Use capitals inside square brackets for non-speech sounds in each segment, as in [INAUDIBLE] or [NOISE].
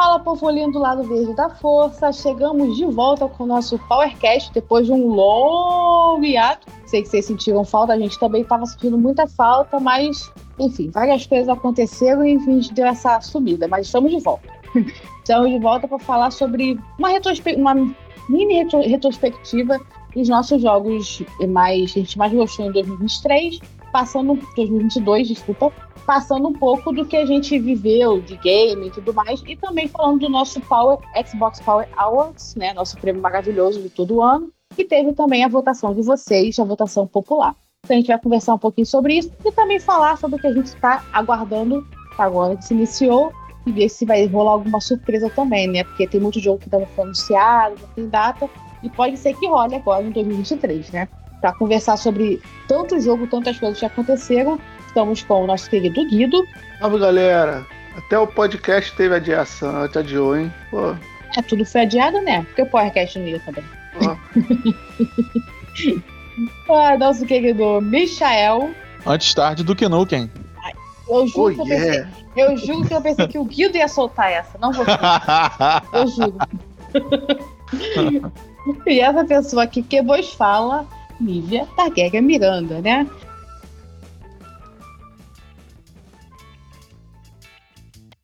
Fala, povo lindo do lado verde da força. Chegamos de volta com o nosso Powercast depois de um longo hiato. Sei que vocês sentiram falta, a gente também estava sentindo muita falta, mas, enfim, várias coisas aconteceram e enfim, a gente deu essa subida, mas estamos de volta. [LAUGHS] estamos de volta para falar sobre uma, uma mini retro retrospectiva dos nossos jogos mais, que a gente mais gostou em 2023, passando 2022, desculpa, passando um pouco do que a gente viveu de game e tudo mais, e também falando do nosso Power Xbox Power Awards, né, nosso prêmio maravilhoso de todo ano, e teve também a votação de vocês, a votação popular. Então a gente vai conversar um pouquinho sobre isso e também falar sobre o que a gente está aguardando agora que se iniciou e ver se vai rolar alguma surpresa também, né? Porque tem muito jogo que ainda não foi anunciado, não tem data, e pode ser que role agora em 2023, né? Para conversar sobre tanto jogo, tantas coisas que aconteceram, Estamos com o nosso querido Guido. Salve, galera. Até o podcast teve adiação, te adiou, hein? Pô. É, tudo foi adiado, né? Porque o podcast não ia também. [LAUGHS] ah, nosso querido Michael. Antes tarde do que nunca, hein? Eu juro, oh, que eu, pensei, eu juro que eu pensei que o Guido ia soltar essa, não vou [LAUGHS] Eu juro. [LAUGHS] e essa pessoa aqui que vos fala, Lívia Targuega Miranda, né?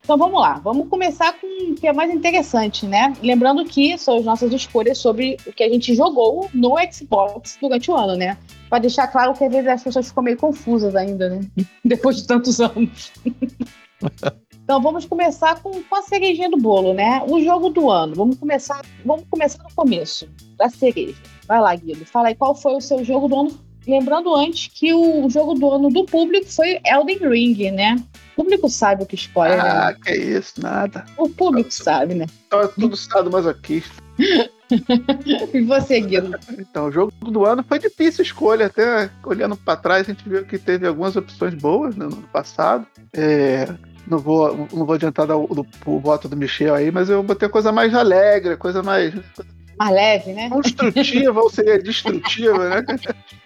Então vamos lá, vamos começar com o que é mais interessante, né? Lembrando que são as nossas escolhas sobre o que a gente jogou no Xbox durante o ano, né? Para deixar claro que às vezes as pessoas ficam meio confusas ainda, né? [LAUGHS] Depois de tantos anos. [LAUGHS] então vamos começar com, com a cerejinha do bolo, né? O jogo do ano. Vamos começar, vamos começar no começo, da cereja. Vai lá, Guido. Fala aí qual foi o seu jogo do ano. Lembrando antes que o jogo do ano do público foi Elden Ring, né? O público sabe o que spoiler. Né? Ah, né? que isso, nada. O público sabe, né? Então, tudo estado masoquista. [LAUGHS] e você, Guido? Então, o jogo do ano foi difícil escolha. Até olhando para trás, a gente viu que teve algumas opções boas né, no ano passado. É, não, vou, não vou adiantar do, do, o voto do Michel aí, mas eu botei coisa mais alegre, coisa mais. Mais leve, né? Construtiva ou seria destrutiva, né? [LAUGHS]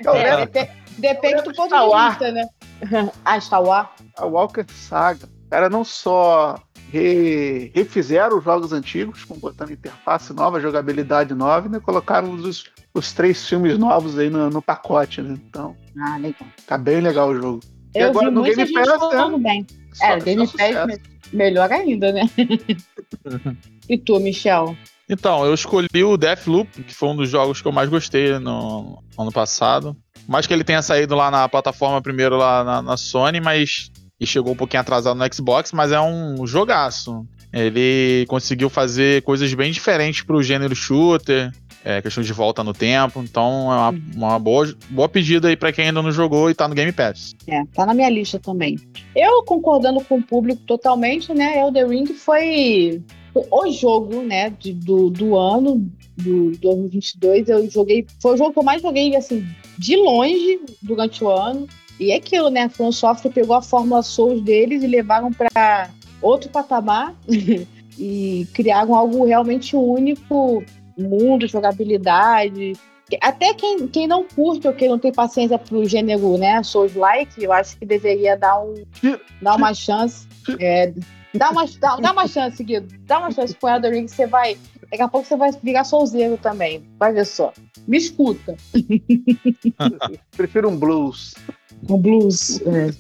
É, dep depende do ponto de vista, né? [LAUGHS] ah, Star Wars. A Walker Saga. Cara, não só re, refizeram os jogos antigos, com botando interface nova, jogabilidade nova, né? Colocaram os, os três filmes novos aí no, no pacote, né? Então. Ah, legal. Tá bem legal o jogo. Eu e agora no Game Pass, né? bem. Só, é, Game Pass melhor ainda, né? [LAUGHS] e tu, Michel? Então, eu escolhi o Deathloop, que foi um dos jogos que eu mais gostei no ano passado. Mais que ele tenha saído lá na plataforma primeiro lá na, na Sony, mas. E chegou um pouquinho atrasado no Xbox, mas é um jogaço. Ele conseguiu fazer coisas bem diferentes pro gênero shooter, é, questão de volta no tempo. Então é uma, uhum. uma boa, boa pedida aí para quem ainda não jogou e tá no Game Pass. É, tá na minha lista também. Eu concordando com o público totalmente, né? Elden Ring foi o jogo, né, de, do, do ano, do 2022, eu joguei, foi o jogo que eu mais joguei, assim, de longe durante o ano. E é aquilo, né, a From Software pegou a fórmula Souls deles e levaram para outro patamar [LAUGHS] e criaram algo realmente único, mundo, jogabilidade. Até quem, quem não curte ou quem não tem paciência pro gênero, né, Souls-like, eu acho que deveria dar, um, dar uma chance. É, Dá uma, dá, dá uma chance, Guido. Dá uma chance pro Elden Ring, você vai. Daqui a pouco você vai virar solzeiro também. Vai ver só. Me escuta. [LAUGHS] Prefiro um blues. Um blues. É.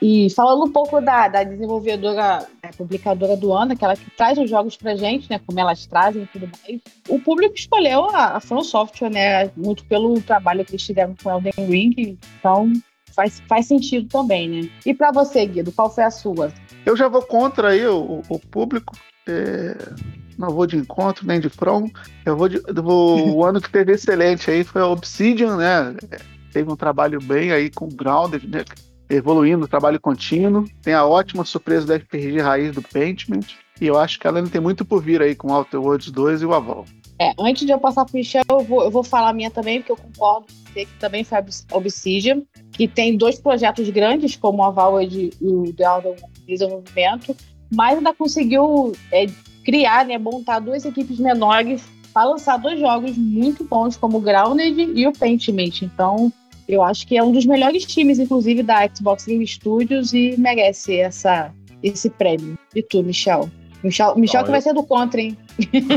E falando um pouco da, da desenvolvedora, é, publicadora do ano, aquela que traz os jogos pra gente, né? Como elas trazem e tudo mais. O público escolheu a, a From Software, né? Muito pelo trabalho que eles tiveram com Elden Ring. Então, faz, faz sentido também, né? E para você, Guido, qual foi a sua? Eu já vou contra aí o, o público. É, não vou de encontro nem de front. Eu vou, de, vou [LAUGHS] o ano que teve excelente aí foi a Obsidian, né? Teve um trabalho bem aí com o Grounded, né? Evoluindo, trabalho contínuo. Tem a ótima surpresa da RPG raiz do Paintment. E eu acho que ela ainda tem muito por vir aí com Outer Worlds 2 e o Aval. É, antes de eu passar para o Michel, eu vou, eu vou falar a minha também, porque eu concordo com você que também foi a Obsidian, que tem dois projetos grandes, como a Valve e o The Elder Desenvolvimento, mas ainda conseguiu é, criar, né, montar duas equipes menores para lançar dois jogos muito bons, como o Grounded e o Paintment. Então, eu acho que é um dos melhores times, inclusive, da Xbox Game Studios e merece essa, esse prêmio. E tu, Michel? Michel, Michel que vai ser do contra, hein?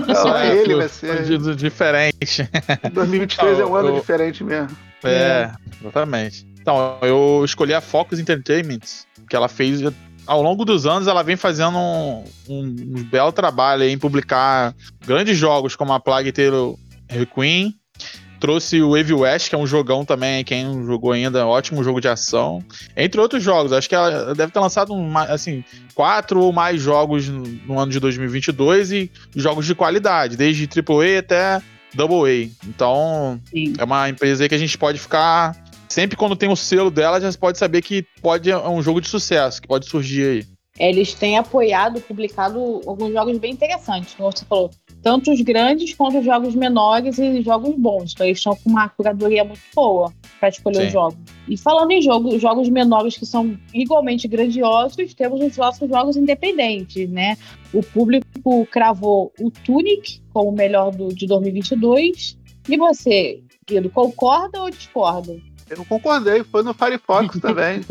Não, é ele vai ser. De, diferente. [LAUGHS] 2023 é um ano eu, diferente mesmo. É, é, exatamente. Então, eu escolhi a Focus Entertainment, que ela fez ao longo dos anos, ela vem fazendo um, um, um belo trabalho em publicar grandes jogos como a Plague Tale Requiem, trouxe o Evil West, que é um jogão também, quem não jogou ainda, ótimo jogo de ação. Entre outros jogos, acho que ela deve ter lançado assim, quatro ou mais jogos no ano de 2022 e jogos de qualidade, desde AAA até Double A. Então, Sim. é uma empresa aí que a gente pode ficar sempre quando tem o selo dela, já pode saber que pode é um jogo de sucesso, que pode surgir aí. Eles têm apoiado, publicado alguns jogos bem interessantes, como você falou tanto os grandes quanto os jogos menores e jogos bons. Então eles estão com uma curadoria muito boa para escolher Sim. os jogos. E falando em jogos, jogos menores que são igualmente grandiosos, temos os nossos jogos independentes, né? O público cravou o Tunic como o melhor do, de 2022. E você, Guido, concorda ou discorda? Eu concordei, foi no Firefox [LAUGHS] também.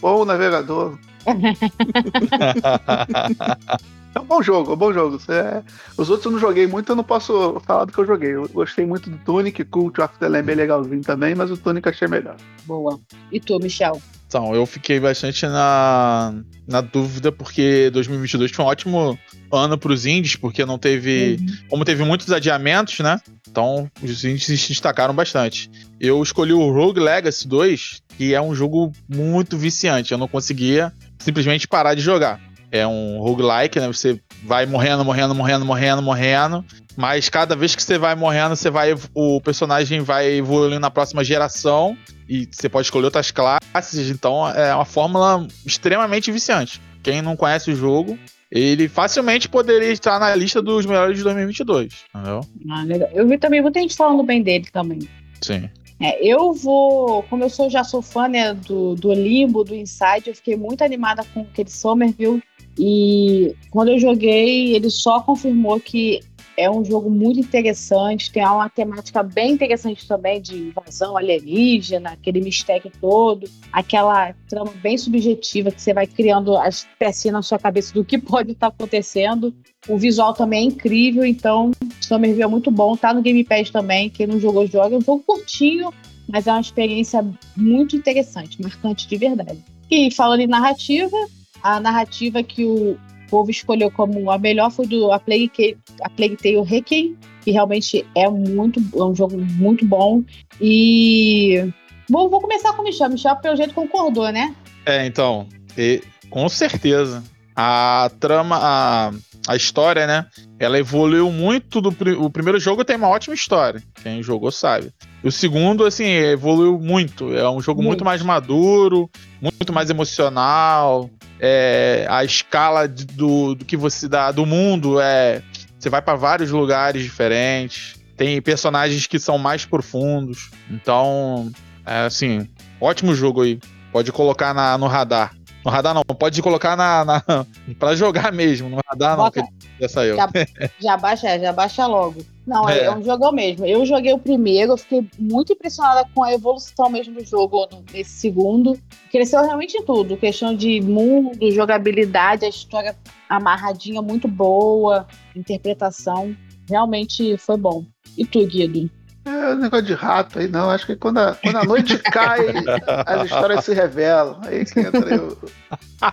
Bom navegador. [LAUGHS] É um bom jogo, é um bom jogo. É... Os outros eu não joguei muito, eu não posso falar do que eu joguei. Eu gostei muito do Tunic, Cult of the Lamb é legalzinho também, mas o Tunic achei melhor. Boa. E tu, Michel? Então, eu fiquei bastante na, na dúvida, porque 2022 foi um ótimo ano para os indies, porque não teve. Uhum. Como teve muitos adiamentos, né? Então, os indies se destacaram bastante. Eu escolhi o Rogue Legacy 2, que é um jogo muito viciante. Eu não conseguia simplesmente parar de jogar. É um roguelike, né? Você vai morrendo, morrendo, morrendo, morrendo, morrendo. Mas cada vez que você vai morrendo, você vai. O personagem vai evoluindo na próxima geração. E você pode escolher outras classes. Então é uma fórmula extremamente viciante. Quem não conhece o jogo, ele facilmente poderia estar na lista dos melhores de 2022. Entendeu? Ah, legal. Eu vi também muita gente falando bem dele também. Sim. É, eu vou, como eu sou, já sou fã né, do, do Limbo, do Inside, eu fiquei muito animada com aquele Somerville. E quando eu joguei, ele só confirmou que é um jogo muito interessante, tem uma temática bem interessante também de invasão alienígena, aquele mistério todo, aquela trama bem subjetiva que você vai criando as pecinhas na sua cabeça do que [LAUGHS] pode estar tá acontecendo. O visual também é incrível, então Somerville é muito bom, tá no Game Pass também, quem não jogou joga, é um jogo curtinho, mas é uma experiência muito interessante, marcante de verdade. E falando em narrativa, a narrativa que o povo escolheu como a melhor foi do A Plague, a Plague Tale Requiem, que realmente é muito é um jogo muito bom. E bom, vou começar com o Michel. Michel, pelo jeito, concordou, né? É, então, e, com certeza. A trama, a, a história, né? Ela evoluiu muito do o primeiro jogo tem uma ótima história. Quem jogou sabe. O segundo, assim, evoluiu muito. É um jogo muito, muito mais maduro, muito mais emocional é, a escala de, do, do que você dá do mundo é você vai para vários lugares diferentes tem personagens que são mais profundos então é assim ótimo jogo aí pode colocar na, no radar no radar não, pode colocar na, na [LAUGHS] para jogar mesmo. No radar Bota, não, que já saiu. Já, já baixa, já baixa logo. Não, é. é. um jogo mesmo. Eu joguei o primeiro, eu fiquei muito impressionada com a evolução mesmo do jogo nesse segundo. Cresceu realmente em tudo. Questão de mundo, jogabilidade, a história amarradinha muito boa, interpretação. Realmente foi bom. E tu, Guido? É negócio de rato aí, não. Acho que quando a, quando a noite [LAUGHS] cai, as histórias se revelam. Aí que entra aí o,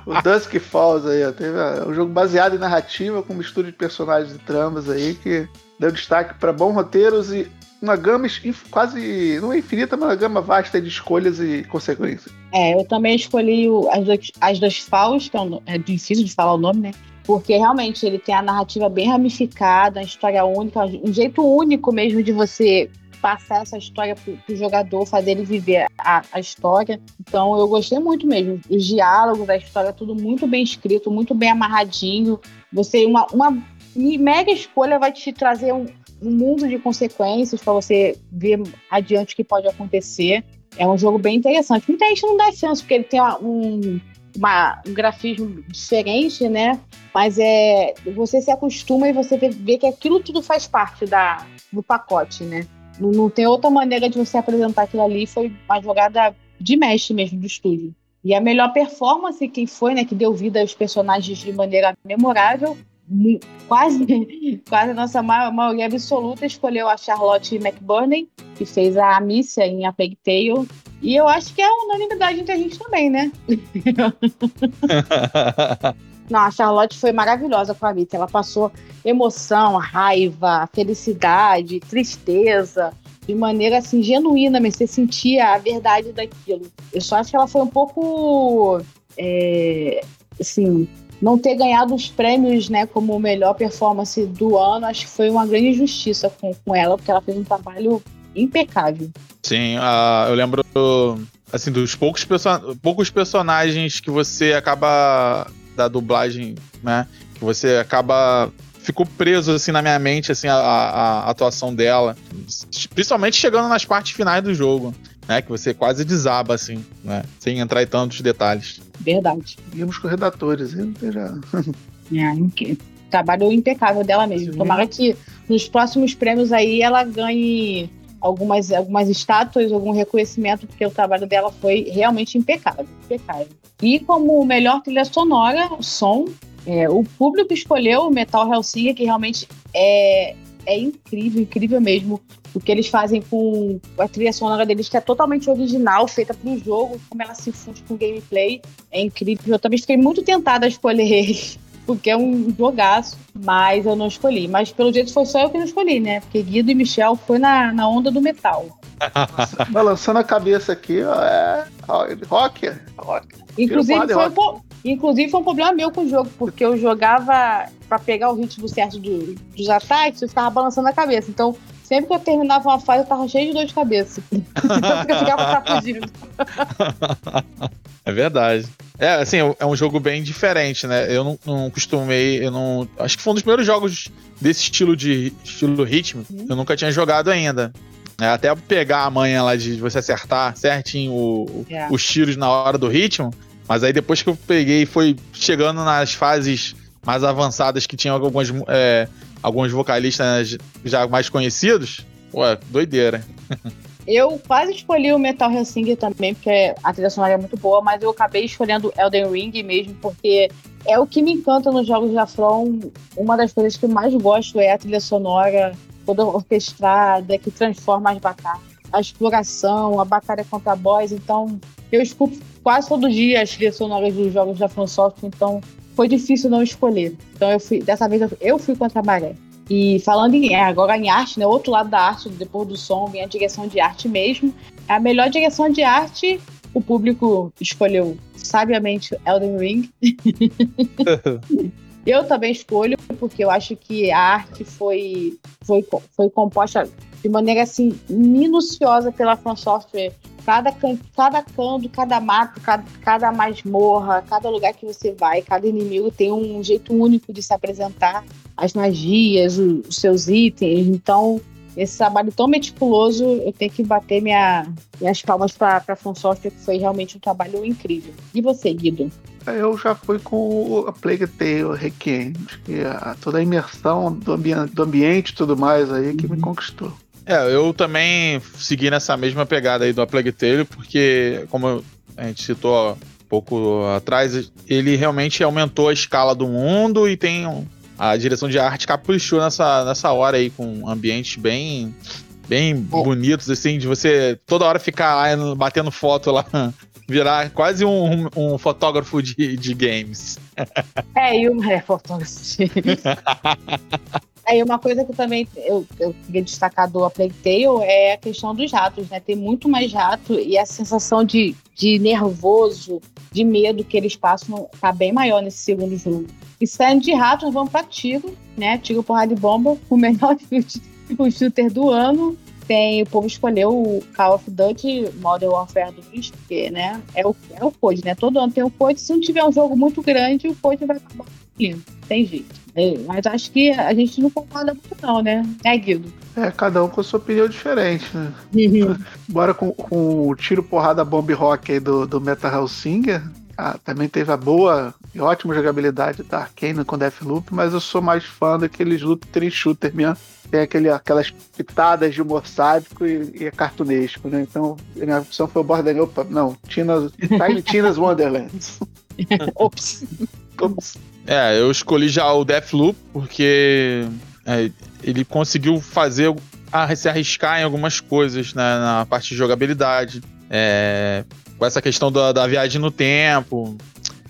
o Dusk Falls aí, ó. Teve um jogo baseado em narrativa, com mistura de personagens e tramas aí, que deu destaque para bons roteiros e uma gama quase, não é infinita, mas uma gama vasta de escolhas e consequências. É, eu também escolhi o, as, dois, as duas Falls, que é, um, é difícil de falar o nome, né? Porque realmente ele tem a narrativa bem ramificada, a história única, um jeito único mesmo de você passar essa história pro, pro jogador, fazer ele viver a, a, história. Então eu gostei muito mesmo. Os diálogos da história, tudo muito bem escrito, muito bem amarradinho. Você, uma, uma mega escolha vai te trazer um, um mundo de consequências para você ver adiante o que pode acontecer. É um jogo bem interessante. Muita gente não dá chance, porque ele tem uma, um, uma, um grafismo diferente, né? Mas é você se acostuma e você vê, vê que aquilo tudo faz parte da, do pacote, né? Não, não tem outra maneira de você apresentar aquilo ali. Foi uma jogada de mestre mesmo do estúdio. E a melhor performance, quem foi, né, que deu vida aos personagens de maneira memorável, quase, [LAUGHS] quase a nossa maioria absoluta escolheu a Charlotte McBurney, que fez a Amicia em A Tale. E eu acho que é unanimidade entre a gente também, né? [LAUGHS] Não, a Charlotte foi maravilhosa com a Amicia. Ela passou emoção, raiva, felicidade, tristeza, de maneira assim genuína, mas você sentia a verdade daquilo. Eu só acho que ela foi um pouco, é, assim, não ter ganhado os prêmios, né, como melhor performance do ano, acho que foi uma grande injustiça com, com ela, porque ela fez um trabalho impecável. Sim, uh, eu lembro assim dos poucos, perso poucos personagens que você acaba da dublagem, né, que você acaba ficou preso assim na minha mente assim a, a, a, atuação dela, principalmente chegando nas partes finais do jogo, né, que você quase desaba assim, né, sem entrar em tantos detalhes. Verdade. Vimos com redatores, hein? Já... [LAUGHS] é, trabalho impecável dela mesmo. Tomara que nos próximos prêmios aí ela ganhe algumas, algumas estátuas, algum reconhecimento, porque o trabalho dela foi realmente impecável. impecável. E como melhor trilha sonora, som, é, o público escolheu o Metal Hellsinger, que realmente é, é incrível, incrível mesmo. O que eles fazem com a trilha sonora deles, que é totalmente original, feita para o jogo, como ela se funde com o gameplay, é incrível. Eu também fiquei muito tentada a escolher eles, [LAUGHS] porque é um jogaço, mas eu não escolhi. Mas pelo jeito foi só eu que não escolhi, né? Porque Guido e Michel foi na, na onda do metal. [LAUGHS] Balançando a cabeça aqui, ó, é rock. rock. Inclusive foi, rock. inclusive foi um problema meu com o jogo, porque eu jogava para pegar o ritmo certo do, dos ataques, eu ficava balançando a cabeça. Então, sempre que eu terminava uma fase, eu tava cheio de dor de cabeça. [LAUGHS] então, eu ficava sacudindo. É verdade. É, assim, é um jogo bem diferente, né? Eu não, não costumei, eu não. Acho que foi um dos primeiros jogos desse estilo de estilo ritmo. Eu nunca tinha jogado ainda. É, até pegar a manha lá de você acertar certinho o, yeah. os tiros na hora do ritmo. Mas aí depois que eu peguei e foi chegando nas fases mais avançadas que tinham algumas, é, alguns vocalistas já mais conhecidos, ué, doideira. Eu quase escolhi o Metal Hellsinger também, porque a trilha sonora é muito boa, mas eu acabei escolhendo Elden Ring mesmo, porque é o que me encanta nos jogos de From. Uma das coisas que eu mais gosto é a trilha sonora toda orquestrada, que transforma as batalhas, a exploração, a batalha contra boss. Então, eu escuto quase todo dia as trilhas sonoras dos jogos da From Software, então foi difícil não escolher. Então eu fui, dessa vez eu fui contra a maré. E falando em é, agora em arte, né? Outro lado da arte, depois do som, vem a direção de arte mesmo. É a melhor direção de arte, o público escolheu sabiamente Elden Ring. [LAUGHS] eu também escolho, porque eu acho que a arte foi, foi, foi composta de maneira assim minuciosa pela From Software cada, cada canto, cada mato, cada, cada masmorra, cada lugar que você vai, cada inimigo tem um jeito único de se apresentar, as magias, os, os seus itens. Então, esse trabalho tão meticuloso, eu tenho que bater minha, minhas palmas para a Software, que foi realmente um trabalho incrível. E você, Guido? Eu já fui com a Plague Tale Requiem, acho que a, toda a imersão do, ambi do ambiente e tudo mais aí que me uhum. conquistou. É, eu também segui nessa mesma pegada aí do A Plague Tale, porque, como a gente citou um pouco atrás, ele realmente aumentou a escala do mundo e tem a direção de arte caprichou nessa, nessa hora aí, com ambientes bem bem bonitos, assim, de você toda hora ficar lá batendo foto lá, [LAUGHS] virar quase um, um, um fotógrafo de, de games. É, e um é, fotógrafo de Aí uma coisa que também eu, eu queria destacar do A Plague Tale é a questão dos ratos, né? Tem muito mais rato e a sensação de, de nervoso, de medo que eles passam tá bem maior nesse segundo jogo. E saindo de ratos, vamos para tiro, né? Tiro, porrada de bomba, o melhor [LAUGHS] o shooter do ano. Tem, o povo escolheu o Call of Duty Modern Warfare 2, porque, né? É o, é o COD, né? Todo ano tem o COD. Se não tiver um jogo muito grande, o COD vai acabar Tem jeito. Mas acho que a gente não concorda muito, não, né? É, Guido? É, cada um com a sua opinião diferente, né? Uhum. [LAUGHS] Bora com, com o tiro, porrada, bomb rock aí do, do Metal Hellsinger. ah, também teve a boa e ótima jogabilidade da Arkane com Deathloop, mas eu sou mais fã daqueles loop train shooter mesmo. Tem aquele, aquelas pitadas de humor sádico e, e é cartunesco, né? Então, minha opção foi o Borderlands. Opa, não, Tina's, Tiny Tina's Wonderlands. [LAUGHS] Ops. Ops. É, eu escolhi já o Deathloop porque é, ele conseguiu fazer a, se arriscar em algumas coisas né, na parte de jogabilidade. É, com essa questão da, da, viagem no tempo,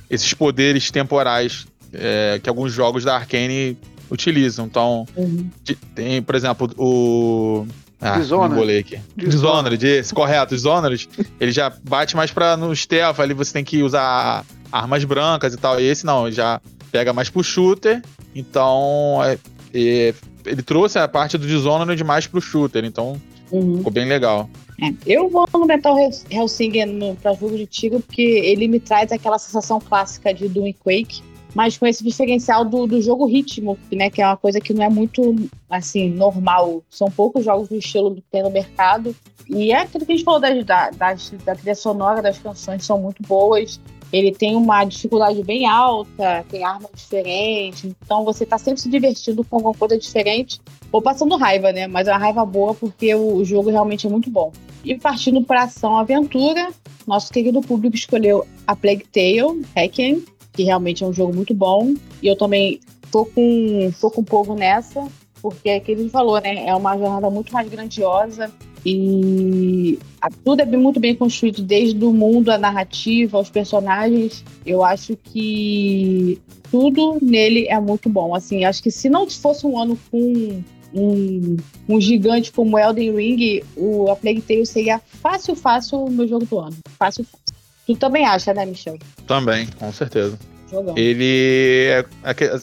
esses poderes temporais é, que alguns jogos da Arkane utilizam. Então, uhum. tem, por exemplo, o. Ah, Dishonored. aqui. Dishonored, esse, correto. Dishonored, [LAUGHS] ele já bate mais pra no stealth, ali você tem que usar armas brancas e tal. E esse não, já pega mais pro shooter. Então, é, é, ele trouxe a parte do Dishonored mais pro shooter. Então, uhum. ficou bem legal. É, eu vou no Metal Hellsinger para jogo de tiro porque ele me traz aquela sensação clássica de Doom e Quake, mas com esse diferencial do, do jogo ritmo, né, que é uma coisa que não é muito assim normal. São poucos jogos do estilo que tem no mercado. E é aquilo que a gente falou das, das, da trilha sonora, das canções são muito boas. Ele tem uma dificuldade bem alta, tem armas diferentes, então você está sempre se divertindo com alguma coisa diferente, ou passando raiva, né? Mas é uma raiva boa porque o jogo realmente é muito bom. E partindo para ação aventura, nosso querido público escolheu a Plague Tale, Hacken, que realmente é um jogo muito bom. E eu também tô com, tô com um pouco nessa, porque é que ele falou, né? É uma jornada muito mais grandiosa e tudo é muito bem construído, desde o mundo, a narrativa, os personagens. Eu acho que tudo nele é muito bom. Assim, acho que se não fosse um ano com um, um gigante como Elden Ring, o A Plague Tale seria fácil, fácil o meu jogo do ano. Fácil, fácil. Tu também acha, né, Michel? Também, com certeza. Jogão. Ele. É,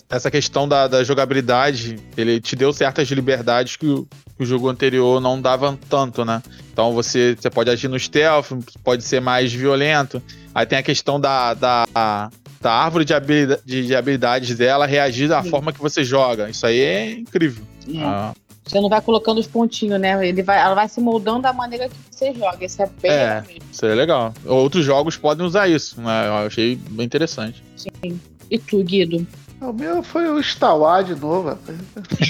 essa questão da, da, jogabilidade, ele te deu certas liberdades que o, que o, jogo anterior não dava tanto, né? Então você, você pode agir no stealth, pode ser mais violento. Aí tem a questão da, da, da árvore de, habilidade, de, de habilidades dela reagir da Sim. forma que você joga. Isso aí é incrível. É. Ah. Você não vai colocando os pontinhos, né? Ele vai, ela vai se moldando da maneira que você joga. Isso é bem é, Isso é legal. Outros jogos podem usar isso, né? Eu achei bem interessante. Sim. E tu, Guido? O meu foi o Star Wars de novo.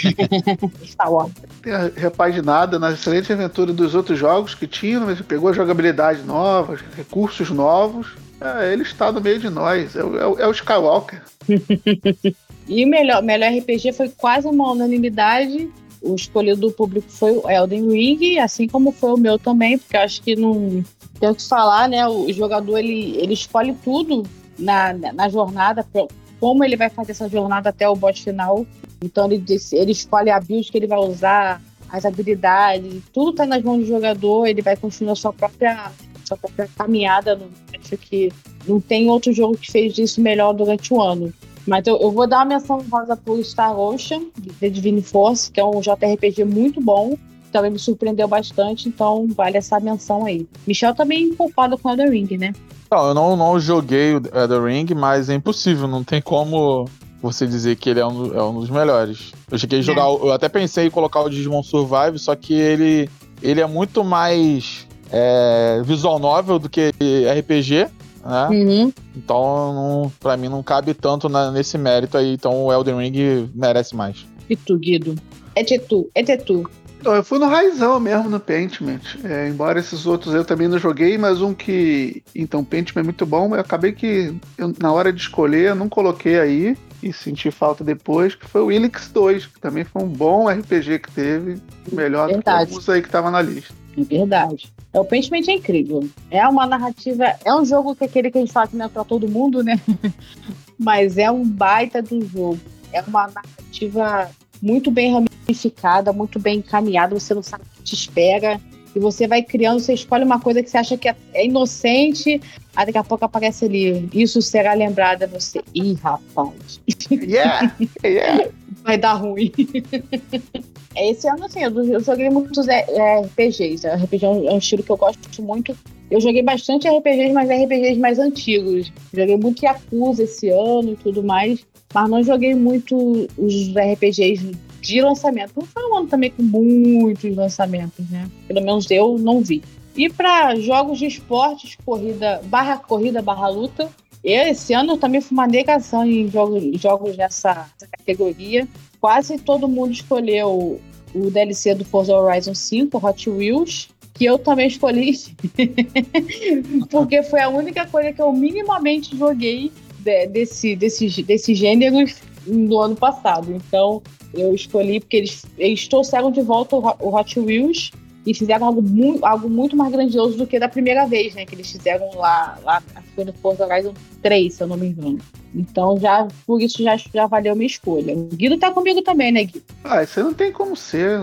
[LAUGHS] Star Wars. Tem repaginada na excelente aventura dos outros jogos que tinham, mas pegou jogabilidade nova, recursos novos. É, ele está no meio de nós. É, é, é o Skywalker. [LAUGHS] e o melhor, melhor RPG foi quase uma unanimidade o escolhido do público foi o Elden Ring, assim como foi o meu também, porque acho que não tem o que falar, né? O jogador ele, ele escolhe tudo na, na jornada, como ele vai fazer essa jornada até o boss final. Então ele, ele escolhe a build que ele vai usar, as habilidades, tudo está nas mãos do jogador, ele vai construir a sua própria, sua própria caminhada. Acho que não tem outro jogo que fez isso melhor durante o ano. Mas eu, eu vou dar uma menção rosa pro Star Ocean, de Divine Force, que é um JRPG muito bom. Também me surpreendeu bastante, então vale essa menção aí. Michel também culpado com Elden Ring, né? Não, eu não, não joguei o Elden Ring, mas é impossível, não tem como você dizer que ele é um, é um dos melhores. Eu cheguei a jogar, é. eu até pensei em colocar o Digimon Survive, só que ele, ele é muito mais é, visual novel do que RPG né? Uhum. Então, não, pra mim, não cabe tanto na, nesse mérito aí. Então, o Elden Ring merece mais. E tu, Guido? É de tu, é de tu. Então, eu fui no raizão mesmo no Pentiment. É, embora esses outros eu também não joguei, mas um que. Então, Pentiment é muito bom. Eu acabei que, eu, na hora de escolher, eu não coloquei aí e senti falta depois, que foi o Ilix 2, que também foi um bom RPG que teve, melhor Verdade. do que alguns aí que tava na lista. É verdade. É, o Pentiment é incrível. É uma narrativa. É um jogo que é aquele que a gente fala que não é pra todo mundo, né? [LAUGHS] Mas é um baita do jogo. É uma narrativa muito bem ramificada, muito bem encaminhada. Você não sabe o que te espera. E você vai criando, você escolhe uma coisa que você acha que é, é inocente, aí daqui a pouco aparece ali. Isso será lembrado a você. Ih, rapaz. Yeah! Yeah! [LAUGHS] Vai dar ruim. [LAUGHS] Esse ano, assim, eu, eu joguei muitos é, RPGs. RPG é um, é um, estilo que eu gosto muito. Eu joguei bastante RPGs, mas RPGs mais antigos. Joguei muito Yakuza esse ano e tudo mais. Mas não joguei muito os RPGs de lançamento. Não foi um ano também com muitos lançamentos, né? Pelo menos eu não vi. E para jogos de esportes, corrida barra corrida barra luta, esse ano também fui uma negação em jogos, jogos nessa, nessa categoria. Quase todo mundo escolheu o DLC do Forza Horizon 5, Hot Wheels, que eu também escolhi, [LAUGHS] porque foi a única coisa que eu minimamente joguei de, desse, desse, desse gênero no ano passado. Então, eu escolhi porque eles, eles trouxeram de volta o Hot Wheels e fizeram algo muito, algo muito mais grandioso do que da primeira vez, né? Que eles fizeram lá, lá foi no Forza Horizon 3, se eu não me engano. Então, já, por isso, já, já valeu minha escolha. O Guido tá comigo também, né, Guido? Ah, isso não tem como ser.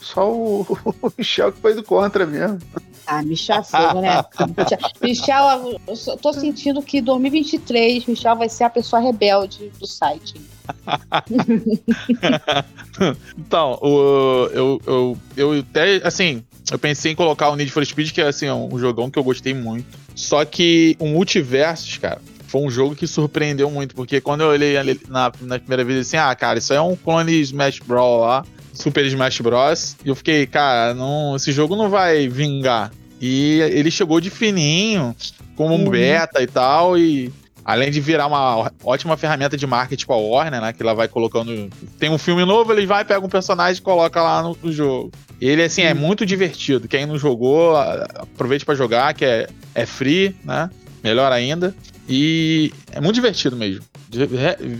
Só o, [LAUGHS] o Michel que foi do contra mesmo. Ah, Michel fogo, né? [LAUGHS] Michel, eu tô sentindo que 2023 Michel vai ser a pessoa rebelde do site. [LAUGHS] então, o, eu, eu, eu até, assim, eu pensei em colocar o Need for Speed, que é assim, um jogão que eu gostei muito. Só que o Multiversos, cara, foi um jogo que surpreendeu muito, porque quando eu olhei na, na primeira vez assim, ah, cara, isso é um clone Smash Brawl lá, Super Smash Bros. E eu fiquei, cara, não, esse jogo não vai vingar. E ele chegou de fininho, como um uhum. beta e tal, e além de virar uma ótima ferramenta de marketing para a Warner, né, que ela vai colocando, tem um filme novo, ele vai pega um personagem e coloca lá no, no jogo. Ele assim é muito divertido. Quem não jogou, aproveite para jogar, que é, é free, né? Melhor ainda. E é muito divertido mesmo, de,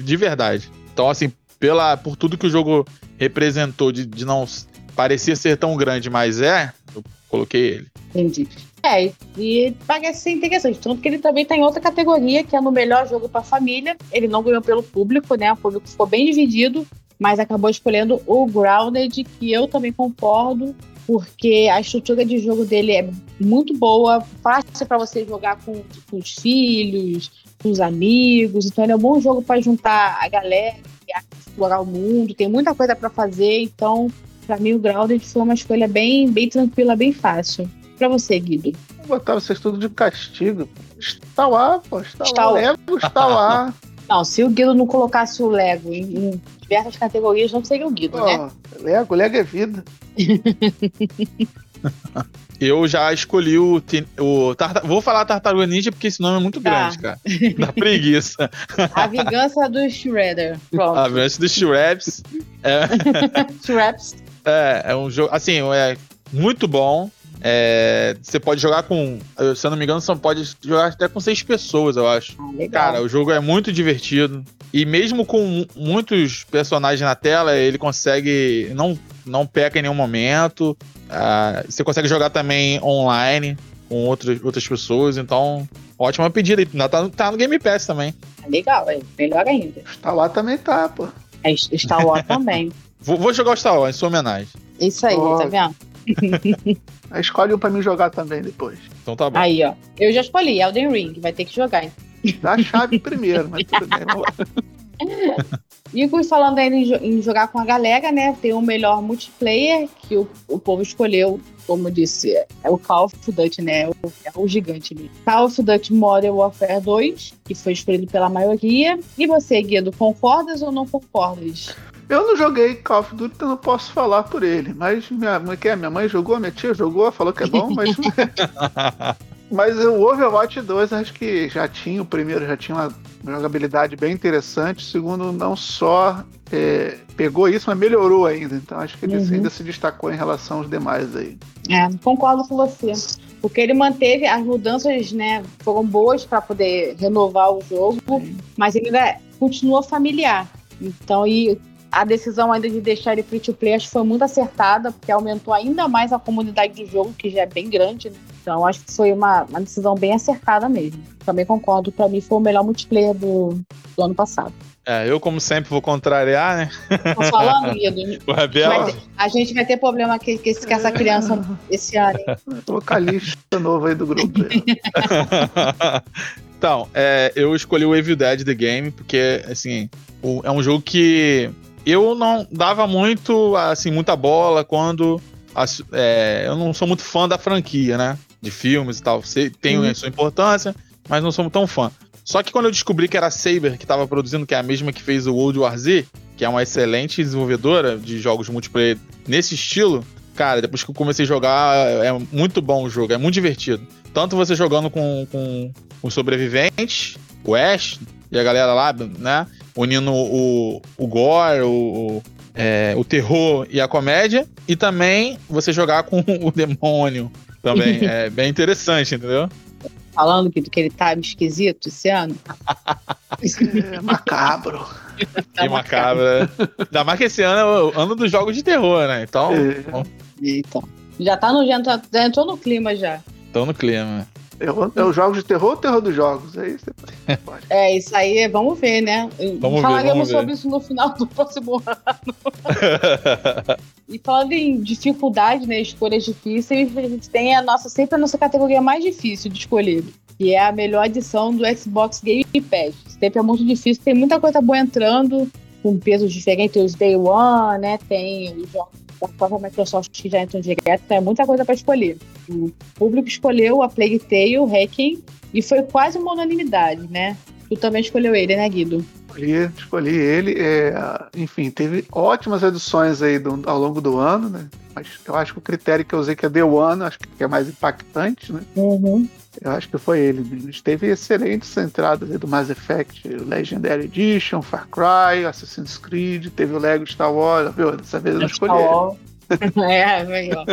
de verdade. Então assim, pela por tudo que o jogo representou de, de não parecer ser tão grande, mas é, eu coloquei ele. Entendi. É, e parece ser interessante. Tanto que ele também tá outra categoria, que é no melhor jogo para família. Ele não ganhou pelo público, né? O público ficou bem dividido, mas acabou escolhendo o Grounded, que eu também concordo, porque a estrutura de jogo dele é muito boa, fácil para você jogar com, com, os filhos, com os amigos. Então, ele é um bom jogo para juntar a galera, explorar o mundo. Tem muita coisa para fazer, então Pra mim, o Grounded foi uma escolha bem, bem tranquila, bem fácil. Pra você, Guido. Vou botar vocês tudo de castigo. Está lá, pô. Está, está lá. Lego está [LAUGHS] lá. Não, se o Guido não colocasse o Lego em, em diversas categorias, não seria o Guido, oh, né? Lego, Lego é vida. [LAUGHS] Eu já escolhi o. o tartar, vou falar Tartaruga Ninja porque esse nome é muito tá. grande, cara. [LAUGHS] Dá preguiça. A vingança do Shredder. Pronto. A vingança do Shreps. É... Shreps. É, é um jogo. Assim, é muito bom. É, você pode jogar com. Se eu não me engano, você pode jogar até com seis pessoas, eu acho. Ah, Cara, o jogo é muito divertido. E mesmo com muitos personagens na tela, ele consegue. Não, não peca em nenhum momento. Uh, você consegue jogar também online com outras, outras pessoas. Então, ótima pedida. Tá, tá no Game Pass também. Legal, é melhor ainda. Star Wars também tá, pô. É, Star Wars também. [LAUGHS] Vou, vou, jogar o Star Wars em sua homenagem. Isso aí, oh. tá vendo? [LAUGHS] Escolhe um pra mim jogar também depois. Então tá bom. Aí, ó. Eu já escolhi, Elden Ring. Vai ter que jogar. Dá a chave primeiro, mas tudo bem, vamos lá. [LAUGHS] E falando ainda em, em, jogar com a galera, né? Tem o melhor multiplayer que o, o povo escolheu, como eu disse, é o Call of Duty, né? O, é o gigante ali. Call of Duty Modern Warfare 2, que foi escolhido pela maioria. E você, Guido, concordas ou não concordas? Eu não joguei Call of Duty, então não posso falar por ele. Mas minha, é minha mãe jogou, minha tia jogou, falou que é bom, mas. [LAUGHS] [LAUGHS] mas o Overwatch 2 acho que já tinha, o primeiro já tinha uma jogabilidade bem interessante. O segundo, não só é, pegou isso, mas melhorou ainda. Então acho que ele uhum. ainda se destacou em relação aos demais aí. É, concordo com você. Porque ele manteve as mudanças, né? Foram boas para poder renovar o jogo, Sim. mas ele ainda continua familiar. Então, e a decisão ainda de deixar ele free to play acho que foi muito acertada, porque aumentou ainda mais a comunidade do jogo, que já é bem grande. Né? Então acho que foi uma, uma decisão bem acertada mesmo. Também concordo, para mim foi o melhor multiplayer do, do ano passado. É, eu, como sempre, vou contrariar, né? Tô falando, Guido. [LAUGHS] o Rebel. Ter, a gente vai ter problema com, com, com essa criança esse ano. Vocalista novo aí do grupo. [LAUGHS] então, é, eu escolhi o Evil Dead The Game, porque, assim, o, é um jogo que eu não dava muito, assim, muita bola quando. É, eu não sou muito fã da franquia, né? De filmes e tal. Tem uhum. a sua importância, mas não sou tão fã. Só que quando eu descobri que era a Saber que estava produzindo, que é a mesma que fez o World War Z, que é uma excelente desenvolvedora de jogos multiplayer nesse estilo, cara, depois que eu comecei a jogar, é muito bom o jogo, é muito divertido. Tanto você jogando com, com os sobreviventes, o Ash e a galera lá, né? Unindo o, o gore, o, é, o terror e a comédia. E também você jogar com [LAUGHS] o demônio também. [LAUGHS] é bem interessante, entendeu? Falando que, que ele tá esquisito esse ano. É macabro. Que macabro. Ainda mais que esse ano é o ano dos jogos de terror, né? Então. É. Então. Já tá no. Já, já entrou no clima já. Tô no clima. É o jogo de terror ou terror dos jogos? É isso. É, isso aí, vamos ver, né? Vamos Falaremos ver, vamos ver. sobre isso no final do próximo [LAUGHS] ano. e falando em dificuldade, né? Escolhas difíceis, a gente tem a nossa, sempre a nossa categoria mais difícil de escolher. Que é a melhor edição do Xbox Game Pass. Sempre é muito difícil, tem muita coisa boa entrando, com pesos diferentes, tem os Day One, né? Tem os jogos da própria Microsoft que já entram direto, então é muita coisa para escolher. O público escolheu a Plague Tale, Hacking, e foi quase uma unanimidade, né? Tu também escolheu ele, né, Guido? Escolhi, escolhi ele. É, enfim, teve ótimas edições aí do, ao longo do ano, né? Mas eu acho que o critério que eu usei que é The One, acho que é mais impactante, né? Uhum. Eu acho que foi ele. Teve excelentes entradas aí do Mass Effect Legendary Edition, Far Cry, Assassin's Creed, teve o Lego Star Wars, viu? Dessa vez eu não escolhi. ele. [LAUGHS] é, melhor.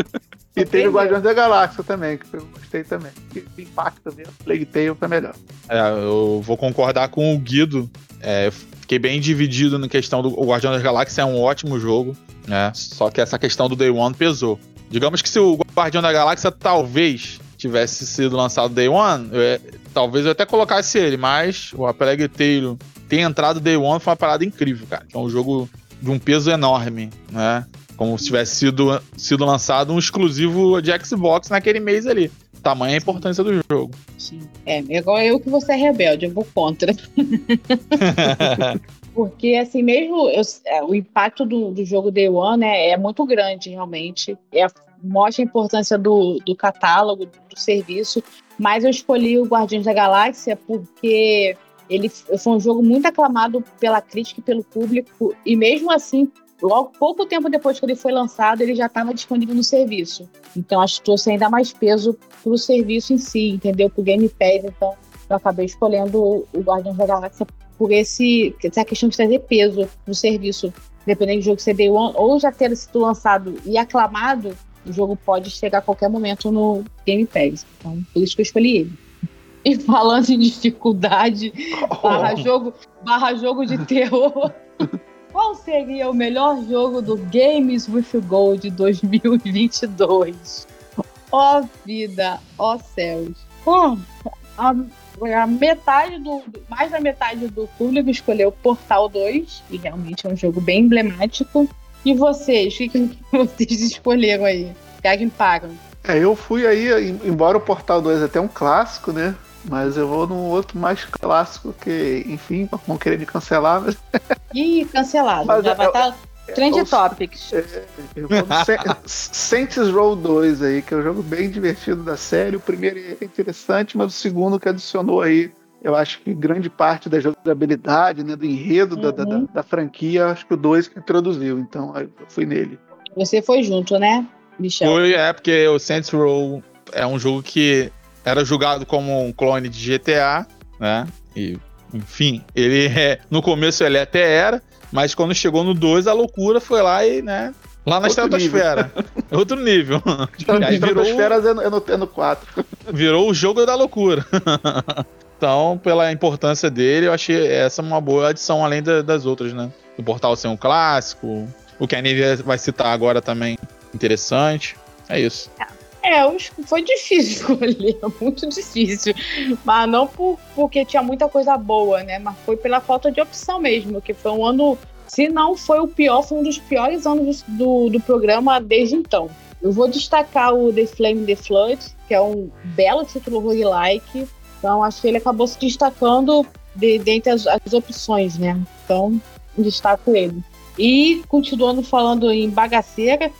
E teve o Guardiões da Galáxia também, que eu gostei também. Que impacta mesmo. Plague Tale foi melhor. É, eu vou concordar com o Guido. É, fiquei bem dividido na questão do o Guardião das Galáxias é um ótimo jogo, né? Só que essa questão do Day One pesou. Digamos que se o Guardião da Galáxia talvez tivesse sido lançado Day One, eu, talvez eu até colocasse ele, mas o A Plague Tale ter entrado Day One foi uma parada incrível, cara. É um jogo de um peso enorme, né? Como se tivesse sido, sido lançado um exclusivo de Xbox naquele mês ali. Tamanha a importância do jogo. Sim. É, igual eu que você é rebelde, eu vou contra. [LAUGHS] Porque, assim, mesmo eu, é, o impacto do, do jogo Day One né, é muito grande, realmente. É, mostra a importância do, do catálogo, do serviço. Mas eu escolhi o Guardiões da Galáxia porque ele foi um jogo muito aclamado pela crítica e pelo público. E mesmo assim, logo pouco tempo depois que ele foi lançado, ele já estava disponível no serviço. Então, acho que trouxe ainda mais peso para o serviço em si, entendeu? Para o Game Pass. Então, eu acabei escolhendo o Guardiões da Galáxia por esse, essa questão de trazer peso no serviço. Dependendo do jogo ser Day One, ou já ter sido lançado e aclamado, o jogo pode chegar a qualquer momento no Game Pass. Então, por isso que eu escolhi ele. [LAUGHS] E falando em dificuldade, [LAUGHS] barra, jogo, barra jogo de terror, [LAUGHS] qual seria o melhor jogo do Games with Gold 2022? Ó vida, ó céus. Oh, a, a metade do, mais da metade do público escolheu Portal 2, e realmente é um jogo bem emblemático. E vocês, o que, que [LAUGHS] vocês escolheram aí? Pegam pagam. É, eu fui aí, embora o Portal 2 é até um clássico, né? Mas eu vou num outro mais clássico que, enfim, vão querer me cancelar. Mas... [LAUGHS] Ih, cancelado. Mas Já eu- vai estar Trend eu- Topics. É, eu vou no Sa- [LAUGHS] Saints Row 2 aí, que é um jogo bem divertido da série. O primeiro é interessante, mas o segundo que adicionou aí, eu acho que grande parte da jogabilidade, né, do enredo da, da, Uhum. da- da franquia, acho que o 2 que introduziu. Então aí eu fui nele. Você foi junto, né, Michel? Foi, é, porque o Saints Row é um jogo que era julgado como um clone de GTA, né? E, enfim, ele [LAUGHS] é. No começo ele até era, mas quando chegou no 2, a loucura foi lá e, né? Lá na Outro estratosfera. [LAUGHS] Outro nível. [LAUGHS] E aí virou, Estratosferas é no, é no, é no 4. virou o jogo da loucura. então, pela importância dele, eu achei essa uma boa adição, além da- das outras, né? O Portal ser um clássico, o que a Nivea vai citar agora também, interessante. É isso. É, foi difícil [LAUGHS] escolher, muito difícil. Mas não por, porque tinha muita coisa boa, né? Mas foi pela falta de opção mesmo, que foi um ano. Se não foi o pior, foi um dos piores anos do, do programa desde então. Eu vou destacar o The Flame The Flood, que é um belo título roguelike. Então, acho que ele acabou se destacando de, dentre as, as opções, né? Então, destaco ele. E, continuando falando em bagaceira, [LAUGHS]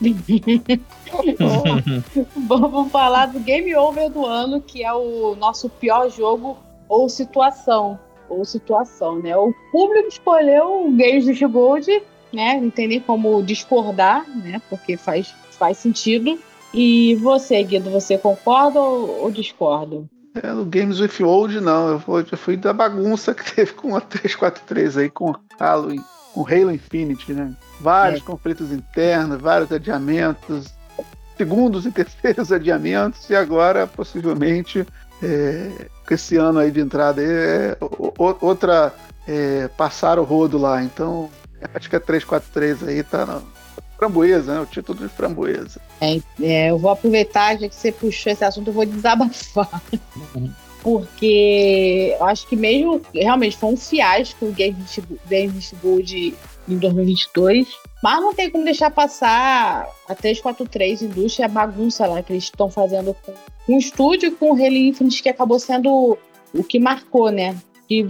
Vamos falar do Game Over do ano, que é o nosso pior jogo ou situação. Ou situação, né? O público escolheu o Games of Gold, né? Não tem nem como discordar, né? Porque faz, faz sentido. E você, Guido, você concorda ou, ou discorda? É, no Games with Old, não. Eu fui, eu fui da bagunça que teve com a 343 aí, com Halo, com Halo Infinite, né? Vários é. conflitos internos, vários adiamentos, segundos e terceiros [LAUGHS] adiamentos, e agora, possivelmente, é, com esse ano aí de entrada aí, é outra é, passar o rodo lá. Então, acho que a 343 aí tá na framboesa, né? O título de framboesa. É, é, eu vou aproveitar, já que você puxou esse assunto, eu vou desabafar. [LAUGHS] Porque eu acho que mesmo realmente foi um fiasco o Games Gold em 2022. Mas não tem como deixar passar a 343 Indústria, a bagunça lá que eles estão fazendo com, o estúdio com o Halo Infinite, que acabou sendo o que marcou, né? Que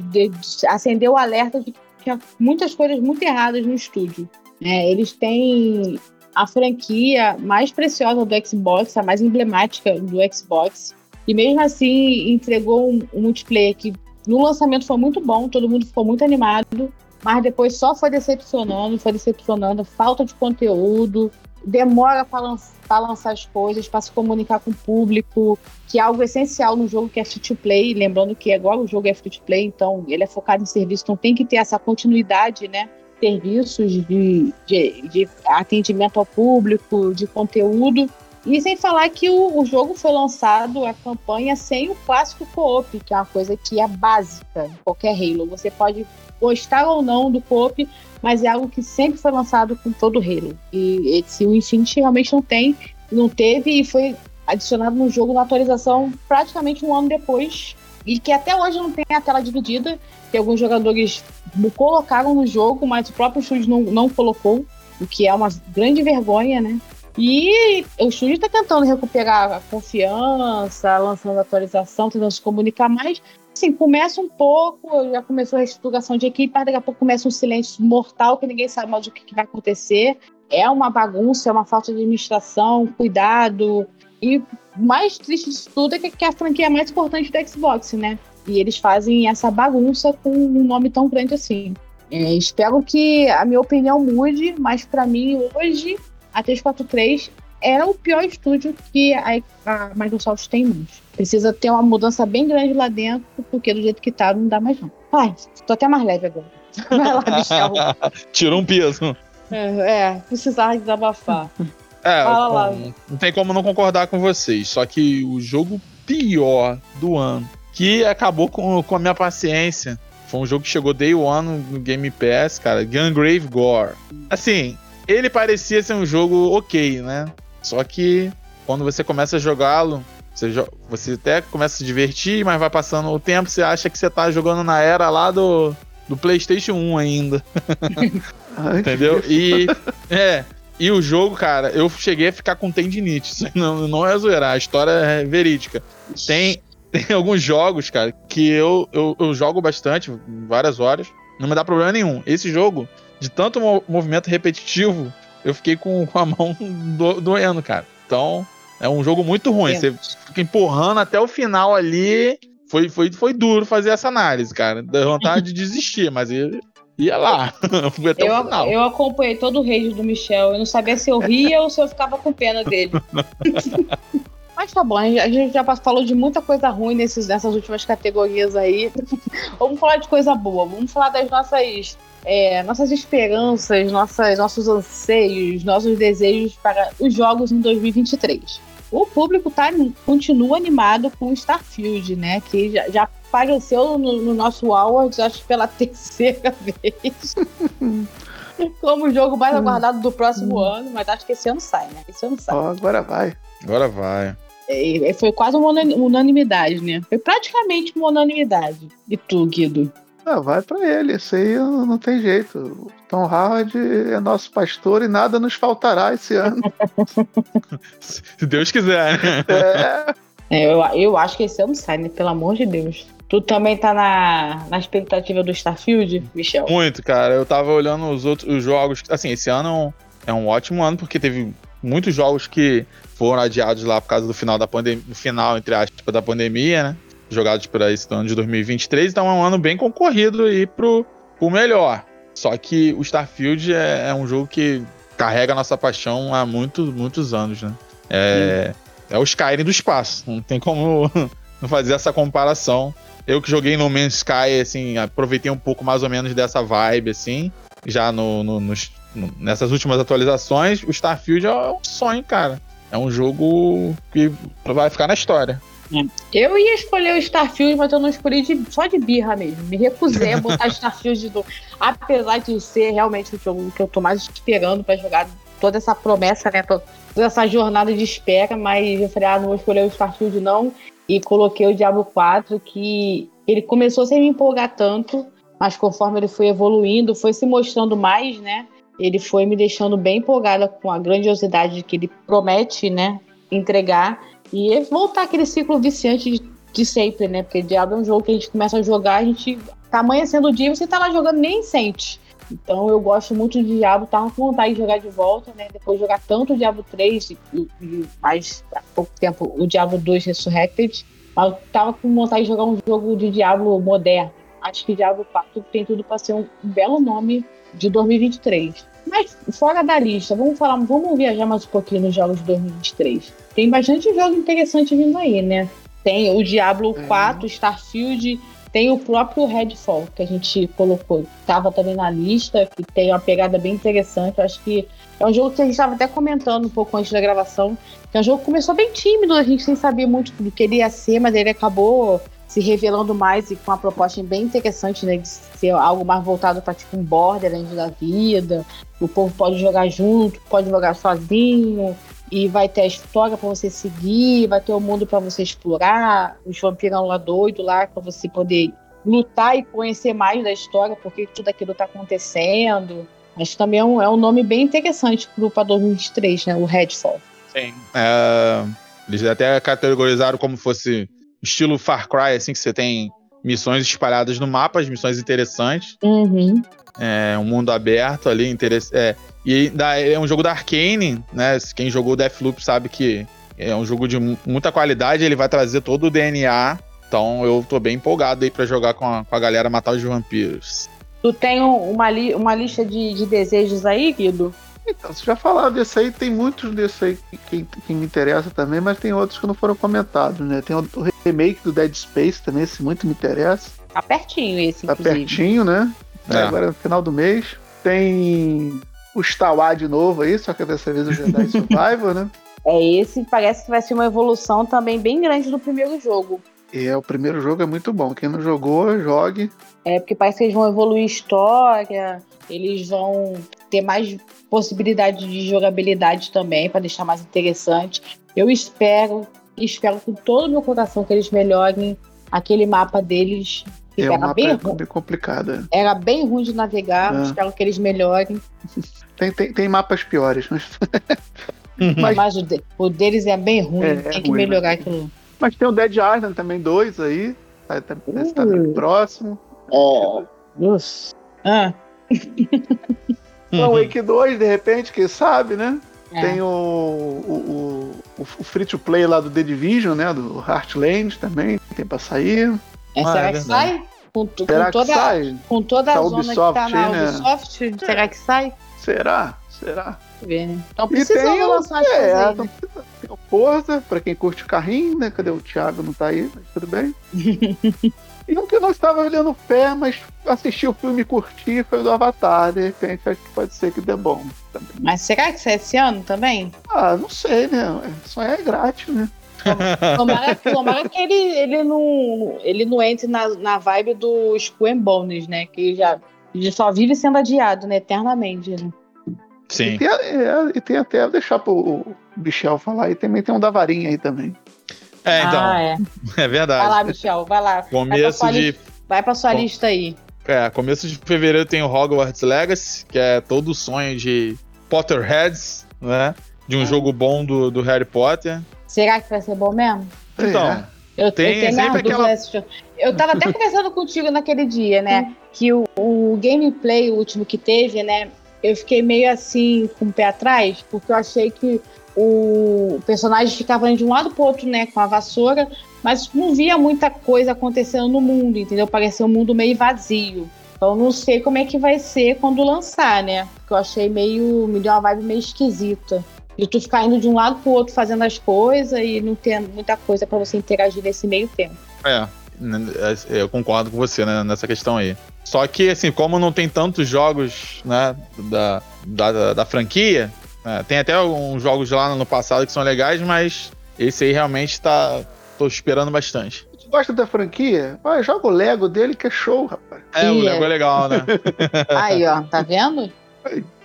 acendeu o alerta de que tinha muitas coisas muito erradas no estúdio. É, eles têm a franquia mais preciosa do Xbox, a mais emblemática do Xbox. E mesmo assim entregou um, um multiplayer que no lançamento foi muito bom, todo mundo ficou muito animado, mas depois só foi decepcionando, foi decepcionando, falta de conteúdo, demora para lançar, lançar, as coisas, para se comunicar com o público, que é algo essencial no jogo que é free to play, lembrando que agora o jogo é free to play, então ele é focado em serviço, então tem que ter essa continuidade, né? serviços de, de, de, atendimento ao público, de conteúdo. E sem falar que o, o, jogo foi lançado, a campanha, sem o clássico co-op, que é uma coisa que é básica em qualquer Halo. Você pode gostar ou não do co-op, mas é algo que sempre foi lançado com todo o Halo. E esse o Infinity realmente não tem, não teve e foi adicionado no jogo na atualização praticamente um ano depois. E que até hoje não tem a tela dividida, que alguns jogadores colocaram no jogo, mas o próprio estúdio não, não colocou, o que é uma grande vergonha, né? E o estúdio está tentando recuperar a confiança, lançando atualização, tentando se comunicar mais. Assim, começa um pouco, já começou a reestruturação de equipe, mas daqui a pouco começa um silêncio mortal que ninguém sabe mais o que, vai acontecer. É uma bagunça, é uma falta de administração, cuidado. E o mais triste disso tudo é que a franquia é mais importante do Xbox, né? E eles fazem essa bagunça com um nome tão grande assim. É, espero que a minha opinião mude, mas para mim hoje a 343 é o pior estúdio que a, a Microsoft tem em mãos. Precisa ter uma mudança bem grande lá dentro, porque do jeito que tá não dá mais não. Ai, tô até mais leve agora. [LAUGHS] Vai lá, Michel. [LAUGHS] Tirou um peso. É, é precisava desabafar. [LAUGHS] É, com, não tem como não concordar com vocês. Só que o jogo pior do ano que acabou com, com a minha paciência. Foi um jogo que chegou day one no Game Pass, cara. Gungrave Gore. Assim, ele parecia ser um jogo ok, né? Só que quando você começa a jogá-lo, você, você até começa a se divertir, mas vai passando o tempo, você acha que você tá jogando na era lá do, do PlayStation 1 ainda. [LAUGHS] Entendeu? E. É. E o jogo, cara, eu cheguei a ficar com tendinite. Não, não é zoeira, a história é verídica. Tem tem alguns jogos, cara, que eu, eu, eu, jogo bastante, várias horas, não me dá problema nenhum. Esse jogo, de tanto movimento repetitivo, eu fiquei com, a mão [LAUGHS] do, doendo, cara. Então, é um jogo muito ruim. Você fica empurrando até o final ali. Foi, foi, foi duro fazer essa análise, cara. Dá vontade de desistir, mas ia, ia lá. [LAUGHS] Fui até eu, o final. Eu acompanhei todo o rage do Michel. Eu não sabia se eu ria ou se eu ficava com pena dele. [LAUGHS] Mas tá bom, a gente já falou de muita coisa ruim nesses, nessas últimas categorias aí. vamos falar de coisa boa, vamos falar das nossas, é, nossas esperanças, nossas, nossos anseios, nossos desejos para os jogos em 2023. O público tá, continua animado com Starfield, né? Que já, já apareceu no, no nosso Awards, acho pela [LAUGHS] terceira vez. Como o jogo mais aguardado do próximo hum. ano, mas acho que esse ano sai, né? Esse ano sai. Oh, agora vai. Agora vai. É, foi quase uma unanimidade, né? Foi praticamente uma unanimidade. E tu, Guido? Ah, vai para ele, isso aí não tem jeito. Tom Howard é nosso pastor e nada nos faltará esse ano. [LAUGHS] Se Deus quiser, né? É. é. eu, eu acho que esse ano sai, né? Pelo amor de Deus. Tu também tá na, na expectativa do Starfield, Michel? Muito, cara. Eu tava olhando os outros os jogos. Assim, esse ano é um ótimo ano porque teve muitos jogos que foram adiados lá por causa do final da pandemia, final, entre aspas, da pandemia, né? Jogados para esse ano de 2023, então é um ano bem concorrido aí pro, pro melhor. Só que o Starfield é, é um jogo que carrega a nossa paixão há muitos, muitos anos, né? É, é o Skyrim do espaço. Não tem como [LAUGHS] não fazer essa comparação. Eu que joguei no Man's Sky, assim, aproveitei um pouco mais ou menos dessa vibe, assim, já no, no, nos, no, nessas últimas atualizações. O Starfield é um sonho, cara. É um jogo que vai ficar na história. Eu ia escolher o Starfield, mas eu não escolhi de, só de birra mesmo. Me recusei a botar [LAUGHS] Starfield do. Apesar de ser realmente o jogo que eu tô mais esperando para jogar toda essa promessa, né? Toda essa jornada de espera, mas eu falei, ah, não vou escolher o Starfield, não. E coloquei o Diablo 4, que ele começou sem me empolgar tanto, mas conforme ele foi evoluindo, foi se mostrando mais, né? Ele foi me deixando bem empolgada com a grandiosidade que ele promete, né? Entregar. E voltar aquele ciclo viciante de, de sempre, né? Porque Diablo é um jogo que a gente começa a jogar, a gente tá amanhecendo o dia você tá lá jogando nem sente. Então eu gosto muito de Diablo, tava com vontade de jogar de volta, né? Depois de jogar tanto o Diablo 3 e, e mais há pouco tempo o Diablo 2 Resurrected, mas eu tava com vontade de jogar um jogo de Diablo moderno. Acho que Diablo 4 tem tudo para ser um belo nome de 2023. Mas fora da lista, vamos falar, vamos viajar mais um pouquinho nos jogos de 2023. Tem bastante jogo interessante vindo aí, né? Tem o Diablo 4, Starfield, tem o próprio Redfall, que a gente colocou, estava também na lista, que tem uma pegada bem interessante. Eu acho que é um jogo que a gente estava até comentando um pouco antes da gravação, que é um jogo que começou bem tímido, a gente sem saber muito do que ele ia ser, mas ele acabou se revelando mais e com uma proposta bem interessante, né? De ser algo mais voltado para tipo um Borderlands da vida. O povo pode jogar junto, pode jogar sozinho, e vai ter a história para você seguir, vai ter o mundo para você explorar, os vampirão lá doido lá para você poder lutar e conhecer mais da história, porque tudo aquilo está acontecendo. Acho que também é um, é um nome bem interessante para 2023, né? O Redfall. Sim. É, eles até categorizaram como fosse estilo Far Cry, assim, que você tem missões espalhadas no mapa, as missões interessantes. Uhum. É um mundo aberto ali, interessante. É, e é um jogo da Arkane, né? Quem jogou Deathloop sabe que é um jogo de muita qualidade, ele vai trazer todo o DNA. Então eu tô bem empolgado aí pra jogar com a, com a galera matar os vampiros. Tu tem uma, li uma lista de, de desejos aí, Guido? Então, você já falou desse aí, tem muitos desses aí que, que, me interessa também, mas tem outros que não foram comentados, né? Tem o, o remake do Dead Space também, esse muito me interessa. Tá pertinho esse, Tá inclusive. pertinho, né? É. Agora no final do mês. Tem o Stawa de novo aí, só que dessa vez o Jedi [LAUGHS] Survivor, né? É, esse parece que vai ser uma evolução também bem grande do primeiro jogo. E é, o primeiro jogo é muito bom. Quem não jogou, jogue. É, porque parece que eles vão evoluir história, eles vão ter mais possibilidade de jogabilidade também, para deixar mais interessante. Eu espero, espero com todo o meu coração que eles melhorem aquele mapa deles. Que é, era um bem, é bem complicado. É. Era bem ruim de navegar, é. espero que eles melhorem. [LAUGHS] Tem, tem, tem mapas piores, mas. mas, mas o, de, o, deles é bem ruim, é, tem que ruim, melhorar né? aquilo. Mas tem o Dead Island também, dois aí. Tá, tá, uh. tá próximo. Oh, nossa. Ah. [LAUGHS] o Wake 2, de repente, quem sabe, né? É. Tem o, o, o, o, free to play lá do The Division, né? Do Heartland também, tem pra sair. É, será é que sai? Com, com toda, sai? com toda a tá zona Ubisoft, que tá na né? Ubisoft, é. será que sai? Será? Será? Ver, né? Então precisamos lançar as é, aí, né? Tem o Forza, pra quem curte carrinho, né? Cadê o Thiago? Não tá aí, mas tudo bem. [LAUGHS] e um que não estava olhando pé, mas assisti o filme e curti foi o do Avatar. De repente, acho que pode ser que dê bom. Também. Mas será que sai esse ano também? Ah, não sei, né? Só é grátis, né? Tomara, tomara que ele, ele, não, ele não entre na, na vibe do Skull and Bones, né? Que já, já só vive sendo adiado, né? Eternamente, né? Sim. E tem, é, e tem até, deixar pro Michel falar, e também tem um da varinha aí também. É, então. Ah, é. é. verdade. Vai lá, Michel, vai lá. Começo vai de. Vai pra sua Com... lista aí. É, começo de fevereiro tem o Hogwarts Legacy, que é todo o sonho de Potterheads, né? De um é. jogo bom do, do Harry Potter. Será que vai ser bom mesmo? Então. É. Eu, tem, eu sempre aquela... Eu tava até [LAUGHS] conversando contigo naquele dia, né? Que o, o gameplay o último que teve, né? Eu fiquei meio assim com o pé atrás, porque eu achei que o personagem ficava indo de um lado pro outro, né, com a vassoura, mas não via muita coisa acontecendo no mundo, entendeu? Parecia um mundo meio vazio. Então não sei como é que vai ser quando lançar, né? Porque eu achei meio. me deu uma vibe meio esquisita. de tu ficar indo de um lado pro outro fazendo as coisas e não ter muita coisa para você interagir nesse meio tempo. É, eu concordo com você né, nessa questão aí. Só que, assim, como não tem tantos jogos né, da, da, da franquia, né, tem até alguns jogos lá no passado que são legais, mas esse aí realmente tá. tô esperando bastante. Você gosta da franquia? Vai, joga o Lego dele que é show, rapaz. É, o Lego é legal, né? [LAUGHS] aí, ó, tá vendo?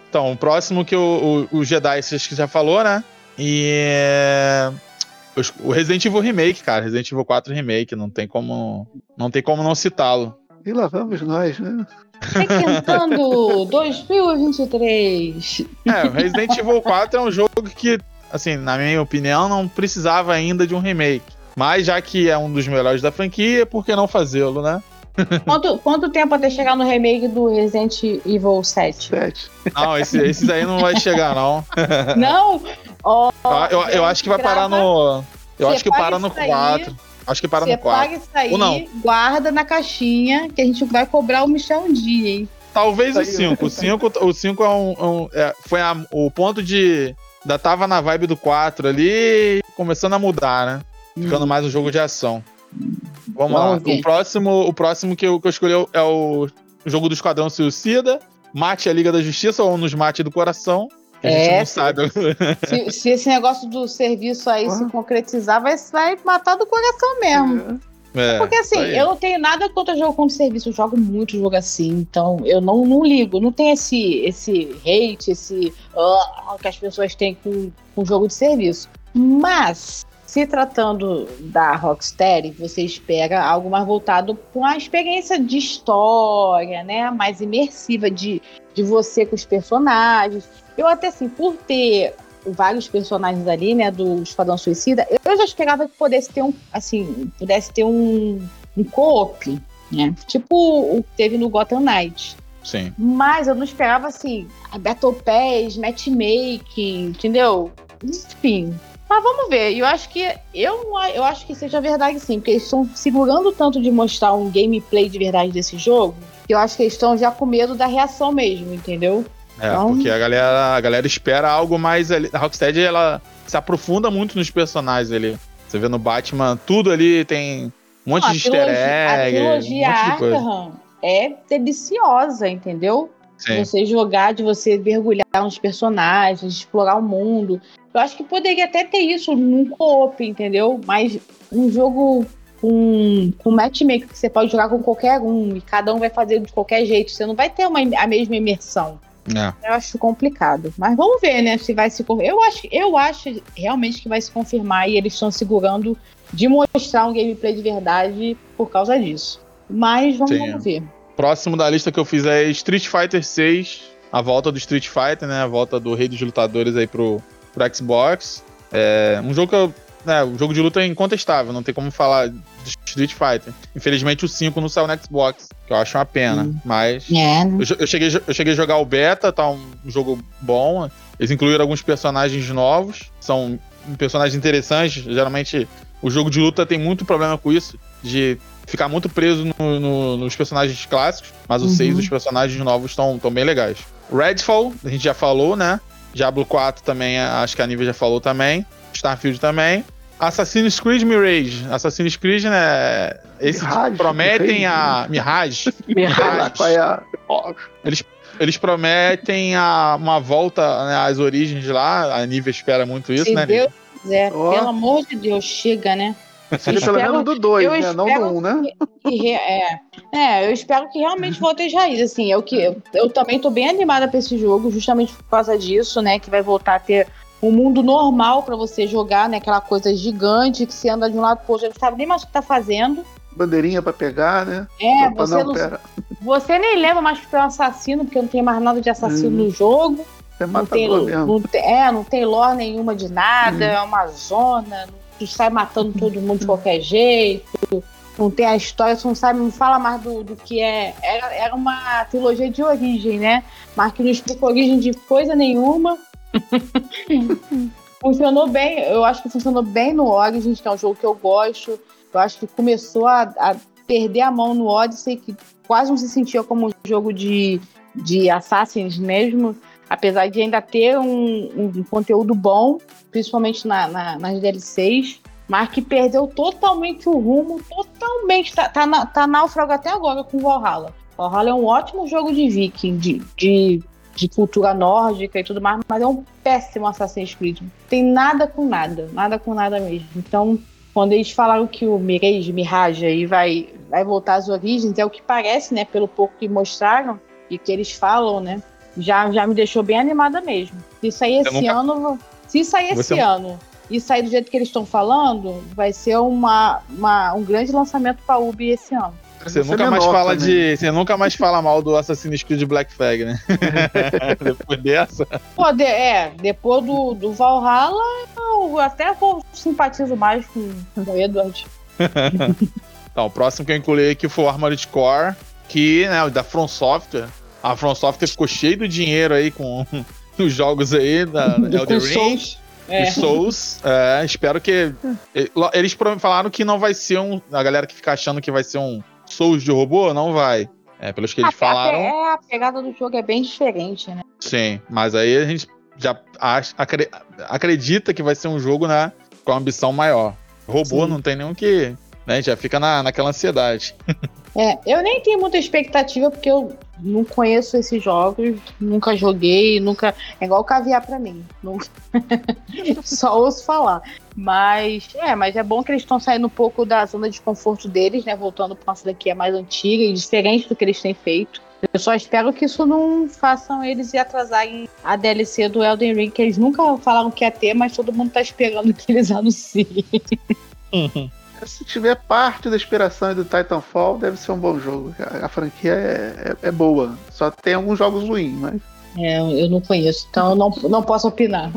Então, o próximo que o, o, o Jedi, você já falou, né? E o Resident Evil Remake, cara. Resident Evil 4 Remake, não tem como não, tem como não citá-lo. E lá vamos nós, né? Requentando [LAUGHS] 2023. É, o Resident Evil 4 é um jogo que, assim, na minha opinião, não precisava ainda de um remake. Mas já que é um dos melhores da franquia, por que não fazê-lo, né? Quanto, quanto tempo até chegar no remake do Resident Evil 7? 7. Não, esse, esses aí não vai chegar, não. Não? Oh, eu, eu acho que vai parar no. Eu acho que para no 4. Acho que para no 4. Você paga isso aí, Ou não. guarda na caixinha, que a gente vai cobrar o Michel um dia, hein? Talvez o 5. O 5 o cinco é um. um é, foi a, o ponto de. Ainda tava na vibe do 4 ali, começando a mudar, né? Ficando hum. mais um jogo de ação. Vamos, Vamos lá. O próximo, o próximo que eu, que eu escolhi é o jogo do Esquadrão Suicida. Mate a Liga da Justiça ou nos Mate do Coração. A gente é, não sabe. Se, se, esse negócio do serviço aí se concretizar, vai, vai matar do coração mesmo. É, Porque assim, eu não tenho nada contra jogo contra serviço, eu jogo muito jogo assim, então eu não, não ligo, não tem esse, esse hate, esse uh, que as pessoas têm com, com jogo de serviço. Mas se tratando da Rocksteady, você espera algo mais voltado com a experiência de história, né? Mais imersiva de, de você com os personagens. Eu até assim, por ter vários personagens ali, né, do Esquadrão Suicida, eu já esperava que pudesse ter um, assim, pudesse ter um, um co-op, né? Tipo o que teve no Gotham Knight. Sim. Mas eu não esperava, assim, a Battle Pass, matchmaking, entendeu? Enfim, mas vamos ver. Eu acho que eu, eu acho que seja verdade sim, porque eles estão segurando tanto de mostrar um gameplay de verdade desse jogo, que eu acho que eles estão já com medo da reação mesmo, entendeu? É, então... porque a galera, a galera espera algo mais ali. A Rocksteady ela se aprofunda muito nos personagens ali. Você vê no Batman, tudo ali tem um monte Não, de easter egg. A trilogia um Arkham é deliciosa, entendeu? Sim. Você jogar, de você mergulhar nos personagens, explorar o mundo. Eu acho que poderia até ter isso num co-op, entendeu? Mas um jogo com, com matchmaker que você pode jogar com qualquer um e cada um vai fazer de qualquer jeito. Você não vai ter uma, a mesma imersão. É. Eu acho complicado. Mas vamos ver, né? Se vai se. Eu acho, eu acho realmente que vai se confirmar e eles estão segurando de mostrar um gameplay de verdade por causa disso. Mas vamos, vamos ver. Próximo da lista que eu fiz é Street Fighter 6, a volta do Street Fighter, né? A volta do Rei dos Lutadores aí pro, pro Xbox. É um jogo que eu, né, um jogo de luta é incontestável, não tem como falar de Street Fighter. Infelizmente o 5 não saiu no Xbox, que eu acho uma pena, hum. mas é. Né? eu, eu, cheguei, eu cheguei a jogar o beta, tá um jogo bom. Eles incluíram alguns personagens novos, são personagens interessantes. Geralmente o jogo de luta tem muito problema com isso, de ficar muito preso no, no, nos personagens clássicos, mas os uhum. seis dos personagens novos estão bem legais. Redfall, a gente já falou, né? Diablo 4 também, acho que a Nivea já falou também. Starfield também. Assassin's Creed Mirage. Assassin's Creed, né? Esses Mirage, prometem a. Mirage. [LAUGHS] Mirage. Mirage. Eles, eles prometem a, uma volta né, às origens lá. A Nivea espera muito isso, Se né? Deus quiser. Oh. Pelo amor de Deus, chega, né? Seja pelo menos do 2, né? Não do 1, um, né? Que, que, é, é, eu espero que realmente volte às raízes, assim. É o que, eu, eu também tô bem animada pra esse jogo, justamente por causa disso, né? Que vai voltar a ter um mundo normal para você jogar, né? Aquela coisa gigante que você anda de um lado pro outro, você não sabe nem mais o que tá fazendo. Bandeirinha para pegar, né? É, Opa, você não, não Você nem lembra mais que tu é um assassino, porque não tem mais nada de assassino hum. no jogo. É não tem, não tem, é, não tem lore nenhuma de nada, hum. é uma zona, tu sai matando todo mundo de qualquer jeito, não tem a história, você não sabe, não fala mais do, do que é. Era, era uma trilogia de origem, né? Mas que não explica origem de coisa nenhuma. Funcionou bem, eu acho que funcionou bem no Origins, que é um jogo que eu gosto. Eu acho que começou a, a perder a mão no Odyssey, que quase não se sentia como um jogo de, de Assassins mesmo. apesar de ainda ter um, um conteúdo bom, principalmente na, na, nas DLCs, mas que perdeu totalmente o rumo, totalmente. Tá, tá, tá náufrago até agora com Valhalla. Valhalla é um ótimo jogo de viking, de, de, de, cultura nórdica e tudo mais, mas é um péssimo Assassin's Creed. Tem nada com nada, nada com nada mesmo. Então, quando eles falaram que o Mirage, Mirage aí vai, vai voltar às origens, é o que parece, né, pelo pouco que mostraram e que eles falam, né, já, já me deixou bem animada mesmo. Se sair esse nunca... ano, se sair Você... esse ano e sair do jeito que eles estão falando, vai ser uma, uma, um grande lançamento para Ubi esse ano. Você nunca mais fala também. de. Você nunca mais fala mal do Assassin's Creed Black Flag, né? [LAUGHS] depois dessa. Pô, de, é, depois do, do Valhalla, eu até simpatizo mais com, com o Edward. [LAUGHS] então, o próximo que eu incluí aqui foi o Armored Core, que, né, da From Software. A From Software ficou cheio de dinheiro aí com [LAUGHS] os jogos aí da Elden Ring. Souls. É. Souls. É, espero que. Eles falaram que não vai ser um. A galera que fica achando que vai ser um Souls de robô, não vai. É, pelos que eles a, falaram. É, a pegada do jogo é bem diferente, né? Sim, mas aí a gente já acha, acredita que vai ser um jogo né, com ambição maior. Robô Sim. não tem nenhum que. Né, já fica na, naquela ansiedade. [LAUGHS] É, eu nem tenho muita expectativa porque eu não conheço esses jogos, nunca joguei, nunca. É igual caviar para mim. Nunca... [LAUGHS] Só ouço falar. Mas é, mas é bom que eles estão saindo um pouco da zona de conforto deles, né? Voltando para uma franquia mais antiga e diferente do que eles têm feito. Eu só espero que isso não façam eles atrasarem a DLC do Elden Ring, que eles nunca falaram que ia ter, mas todo mundo tá esperando que eles anunciem. Uhum. Se tiver parte da inspiração do Titanfall, deve ser um bom jogo. A, a franquia é, é, é, boa. Só tem alguns jogos ruins, mas. É, eu não conheço, então eu não, não posso opinar.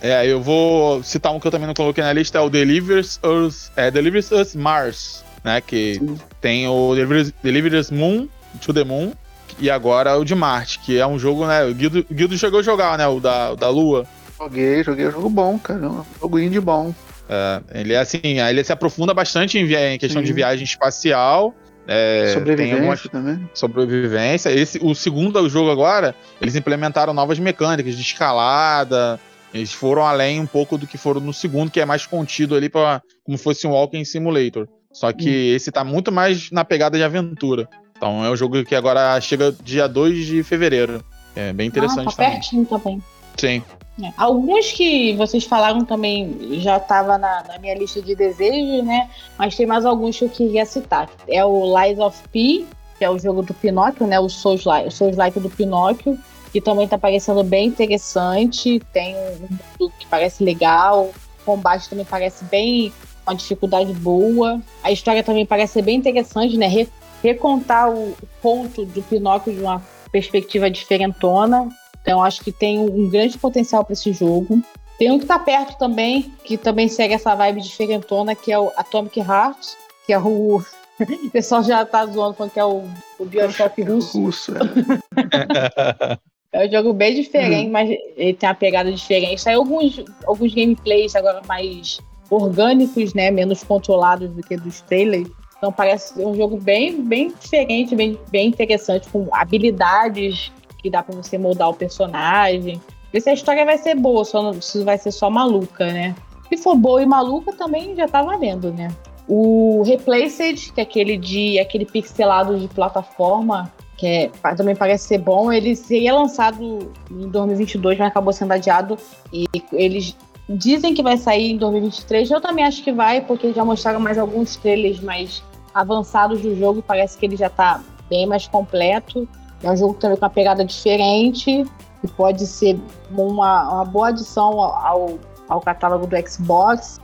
É, eu vou citar um que eu também não coloquei na lista, é o Delivers Us, é, Delivers Us Mars, né? Que Sim. tem o Delivers, Delivers Moon, To The Moon, e agora o de Marte, que é um jogo, né? O Guido, o Guido chegou a jogar, né? O da, o da Lua. Joguei, joguei, é um jogo bom, cara. É um jogo indie bom. É, ele é assim, ele se aprofunda bastante em, em questão Sim. de viagem espacial. É, sobrevivência também. Sobrevivência. Esse, o segundo jogo agora, eles implementaram novas mecânicas de escalada. Eles foram além um pouco do que foram no segundo, que é mais contido ali para como fosse um Walking Simulator. Só que hum. esse tá muito mais na pegada de aventura. Então é um jogo que agora chega dia 2 de fevereiro. É bem interessante ah, tá também. pertinho também. Sim. É. Alguns que vocês falaram também já estava na, na, minha lista de desejos, né? Mas tem mais alguns que eu queria citar. É o Lies of P, que é o jogo do Pinóquio, né? O Souls Like, o Souls -like do Pinóquio, que também está parecendo bem interessante. Tem um mundo que parece legal. O combate também parece bem uma dificuldade boa. A história também parece bem interessante, né? Re recontar o conto do Pinóquio de uma perspectiva diferentona. Então acho que tem um grande potencial para esse jogo. Tem um que tá perto também, que também segue essa vibe diferentona, que é o Atomic Heart, que é o. O [LAUGHS] pessoal já tá zoando falando que é o, o Bioshock russo. russo é. [LAUGHS] é um jogo bem diferente, hum. mas ele tem uma pegada diferente. Saiu alguns, alguns gameplays agora mais orgânicos, né? Menos controlados do que dos trailers. Então parece um jogo bem, bem diferente, bem, bem interessante, com habilidades que dá para você moldar o personagem. Ver se a história vai ser boa, só não, se vai ser só maluca, né? Se for boa e maluca, também já tá valendo, né? O Replaced, que é aquele de aquele pixelado de plataforma, que é, também parece ser bom, ele seria lançado em 2022, mas acabou sendo adiado. E eles dizem que vai sair em 2023. Eu também acho que vai, porque já mostraram mais alguns trailers mais avançados do jogo. Parece que ele já tá bem mais completo. É um jogo também com uma pegada diferente e pode ser uma, uma boa adição ao, ao catálogo do Xbox.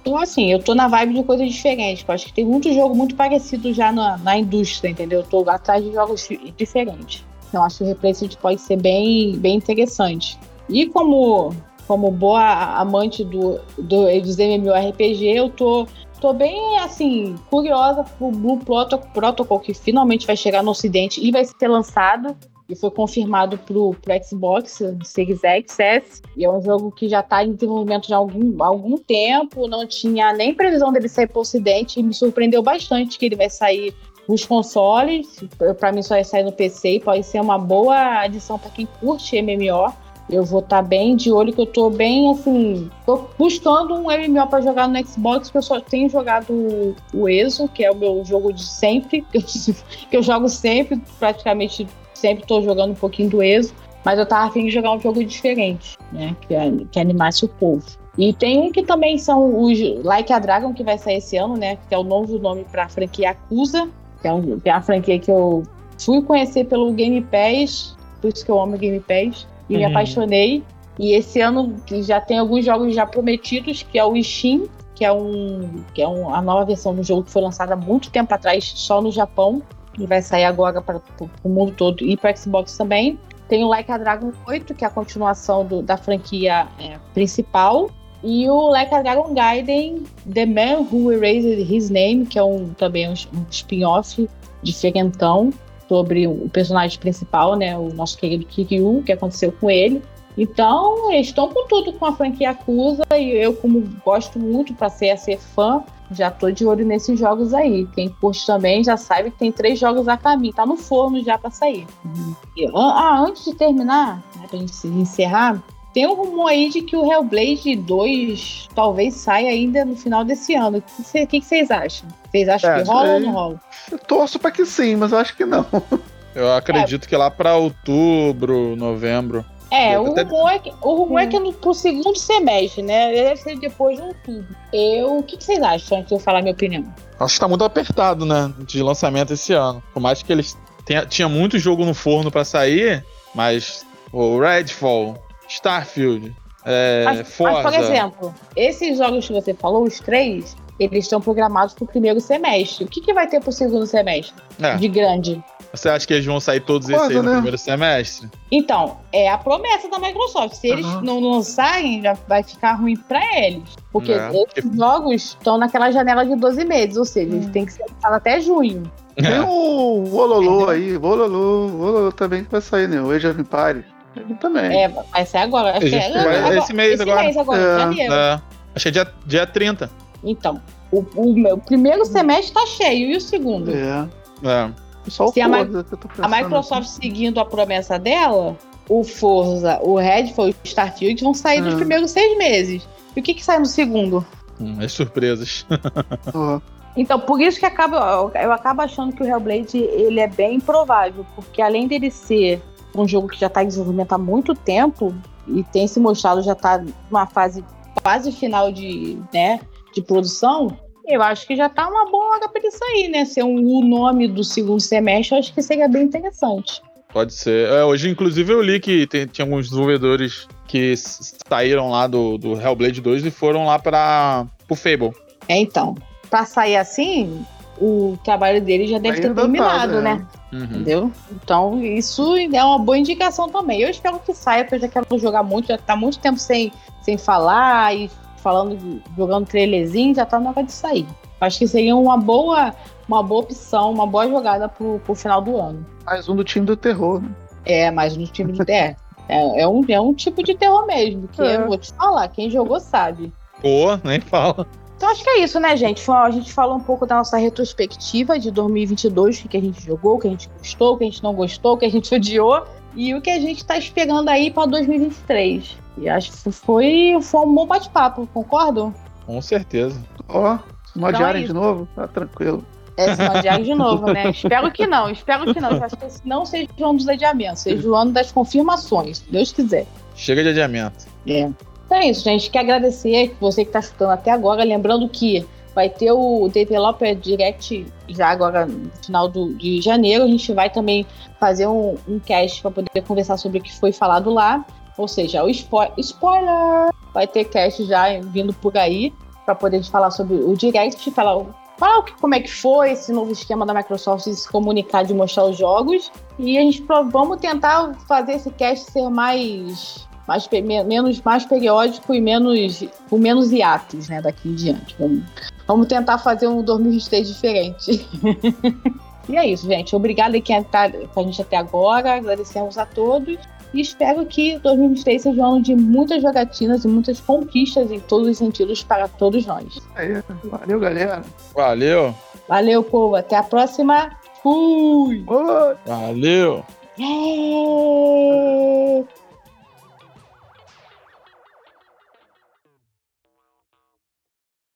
Então, assim, eu tô na vibe de coisas diferentes. Eu acho que tem muito jogo muito parecido já na, na indústria, entendeu? Eu tô atrás de jogos diferentes. Então, acho que o Replaced pode ser bem, bem interessante. E como, como boa amante do, do, dos MMORPG, eu tô tô bem, assim, curiosa pro Blue Protocol, que finalmente vai chegar no Ocidente e vai ser lançado. E foi confirmado pro, pro Xbox Series X, S. E é um jogo que já está em desenvolvimento já há algum, algum tempo. Não tinha nem previsão dele sair pro Ocidente. E me surpreendeu bastante que ele vai sair os consoles. Para mim só ia sair no PC e pode ser uma boa adição para quem curte MMO. Eu vou estar tá bem de olho, que eu tô bem assim. Tô buscando um MMO para jogar no Xbox, que eu só tenho jogado o ESO, que é o meu jogo de sempre, que [LAUGHS] eu, que eu jogo sempre, praticamente sempre tô jogando um pouquinho do ESO. Mas eu tava afim de jogar um jogo diferente, né? Que, é, que animasse o povo. E tem um que também são os Like a Dragon, que vai sair esse ano, né? Que é o novo nome pra franquia Acusa, que é, um, que é uma franquia que eu fui conhecer pelo Game Pass, por isso que eu amo Game Pass e uhum. me apaixonei. E esse ano já tem alguns jogos já prometidos, que é o Ishin, que é um que é um, a nova versão do jogo que foi lançada há muito tempo atrás só no Japão e vai sair agora para o mundo todo e para Xbox também. Tem o Like a Dragon 8, que é a continuação do, da franquia é, principal. E o Like a Dragon Gaiden, The Man Who Erased His Name, que é um, também um, um spin-off diferentão sobre o personagem principal, né, o nosso querido Kiryu, que aconteceu com ele. Então, eles estão com tudo com a franquia Acusa e eu, como gosto muito para ser, ser fã, já tô de olho nesses jogos aí. Quem curte também já sabe que tem três jogos a caminho, tá no forno já para sair. Uhum. ah, antes de terminar, né, pra gente encerrar, tem um rumor aí de que o Hellblade 2 talvez saia ainda no final desse ano. O que, vocês acham? Vocês acham é, que rola ou não rola? Eu torço pra que sim, mas eu acho que não. [LAUGHS] Eu acredito é. que lá pra outubro, novembro. É, o rumor, é que, o rumor é que no, pro segundo semestre, né? Deve ser depois de outubro. Eu, o que, que vocês acham antes de eu falar minha opinião? Acho que tá muito apertado, né? De lançamento esse ano. Por mais que eles tenha, tinha muito jogo no forno para sair, mas o Redfall, Starfield, é, mas, Forza... Mas, por exemplo, esses jogos que você falou, os três, eles estão programados para o primeiro semestre. O que, que vai ter para o segundo semestre é. de grande? Você acha que eles vão sair todos esses aí no né? primeiro semestre? Então, é a promessa da Microsoft. Se eles uhum. não lançarem, já vai ficar ruim para eles. Porque é. esses jogos estão naquela janela de 12 meses, ou seja, eles hum. têm que ser lançados até junho. Tem é. o Wololo aí, Wololo, Wololo também que vai sair, né? O Age of Empires. Ele também. É, vai ser agora. Acho que é, agora, esse mês esse agora. Mês agora, é, janeiro. É. É dia, dia 30. Então, o, o meu primeiro semestre tá cheio, e o segundo? É. É. Só Se a, a, Microsoft assim. seguindo a promessa dela, o Forza, o Redfall e o Starfield vão sair nos primeiros seis meses. E o que que sai no segundo? Hum, as surpresas. [LAUGHS] Então, por isso que acaba, eu acabo achando que o Hellblade ele é bem improvável, porque além dele ser um jogo que já está em desenvolvimento há muito tempo e tem se mostrado já está numa fase quase final de, né, de produção, eu acho que já está uma boa hora para isso aí, né? Ser um, o nome do segundo semestre, eu acho que seria bem interessante. Pode ser. É, hoje, inclusive, eu li que tem, tinha alguns desenvolvedores que saíram lá do, do Hellblade 2 e foram lá para o Fable. É, então. Para sair assim, o trabalho dele já deve ter terminado, né? né? Uhum. Entendeu? Então, isso é uma boa indicação também. Eu espero que saia, porque eu já quero jogar muito, já tá muito tempo sem, sem falar e falando, jogando trailerzinho, já tá na hora de sair. Acho que seria uma boa, uma boa opção, uma boa jogada pro, pro final do ano. Mais um do time do terror, né? É, mais um do time do terror. [LAUGHS] É, é, um, é um tipo de terror mesmo, que é. eu vou te falar, quem jogou sabe. Pô, nem fala. Então acho que é isso, né, gente? A gente falou um pouco da nossa retrospectiva de 2022, o que a gente jogou, o que a gente gostou, o que a gente não gostou, o que a gente [LAUGHS] odiou e o que a gente está esperando aí para 2023. E acho que foi, foi um bom bate-papo, concordo? Com certeza. Ó, oh, uma então é de novo, tá tranquilo. É, se de novo, né? [LAUGHS] espero que não, espero que não. Eu acho que não seja o ano dos adiamentos, seja o ano das confirmações, se Deus quiser. Chega de adiamento. É. Então é isso, gente. Quer agradecer você que está escutando até agora. Lembrando que vai ter o Developer Direct já agora no final do, de janeiro. A gente vai também fazer um, um cast para poder conversar sobre o que foi falado lá. Ou seja, o spo spoiler! Vai ter cast já vindo por aí para poder falar sobre o Direct, falar, falar como é que foi esse novo esquema da Microsoft de se comunicar, de mostrar os jogos. E a gente vamos tentar fazer esse cast ser mais mais, menos, mais periódico e menos, com menos hiatos, né, daqui em diante. Vamos, vamos tentar fazer um 2023 diferente. [LAUGHS] e é isso, gente. Obrigada quem está com a gente até agora. Agradecemos a todos. E espero que 2023 seja um ano de muitas jogatinas e muitas conquistas em todos os sentidos para todos nós. valeu, galera. Valeu. Valeu, povo. Até a próxima. Fui! Valeu! É...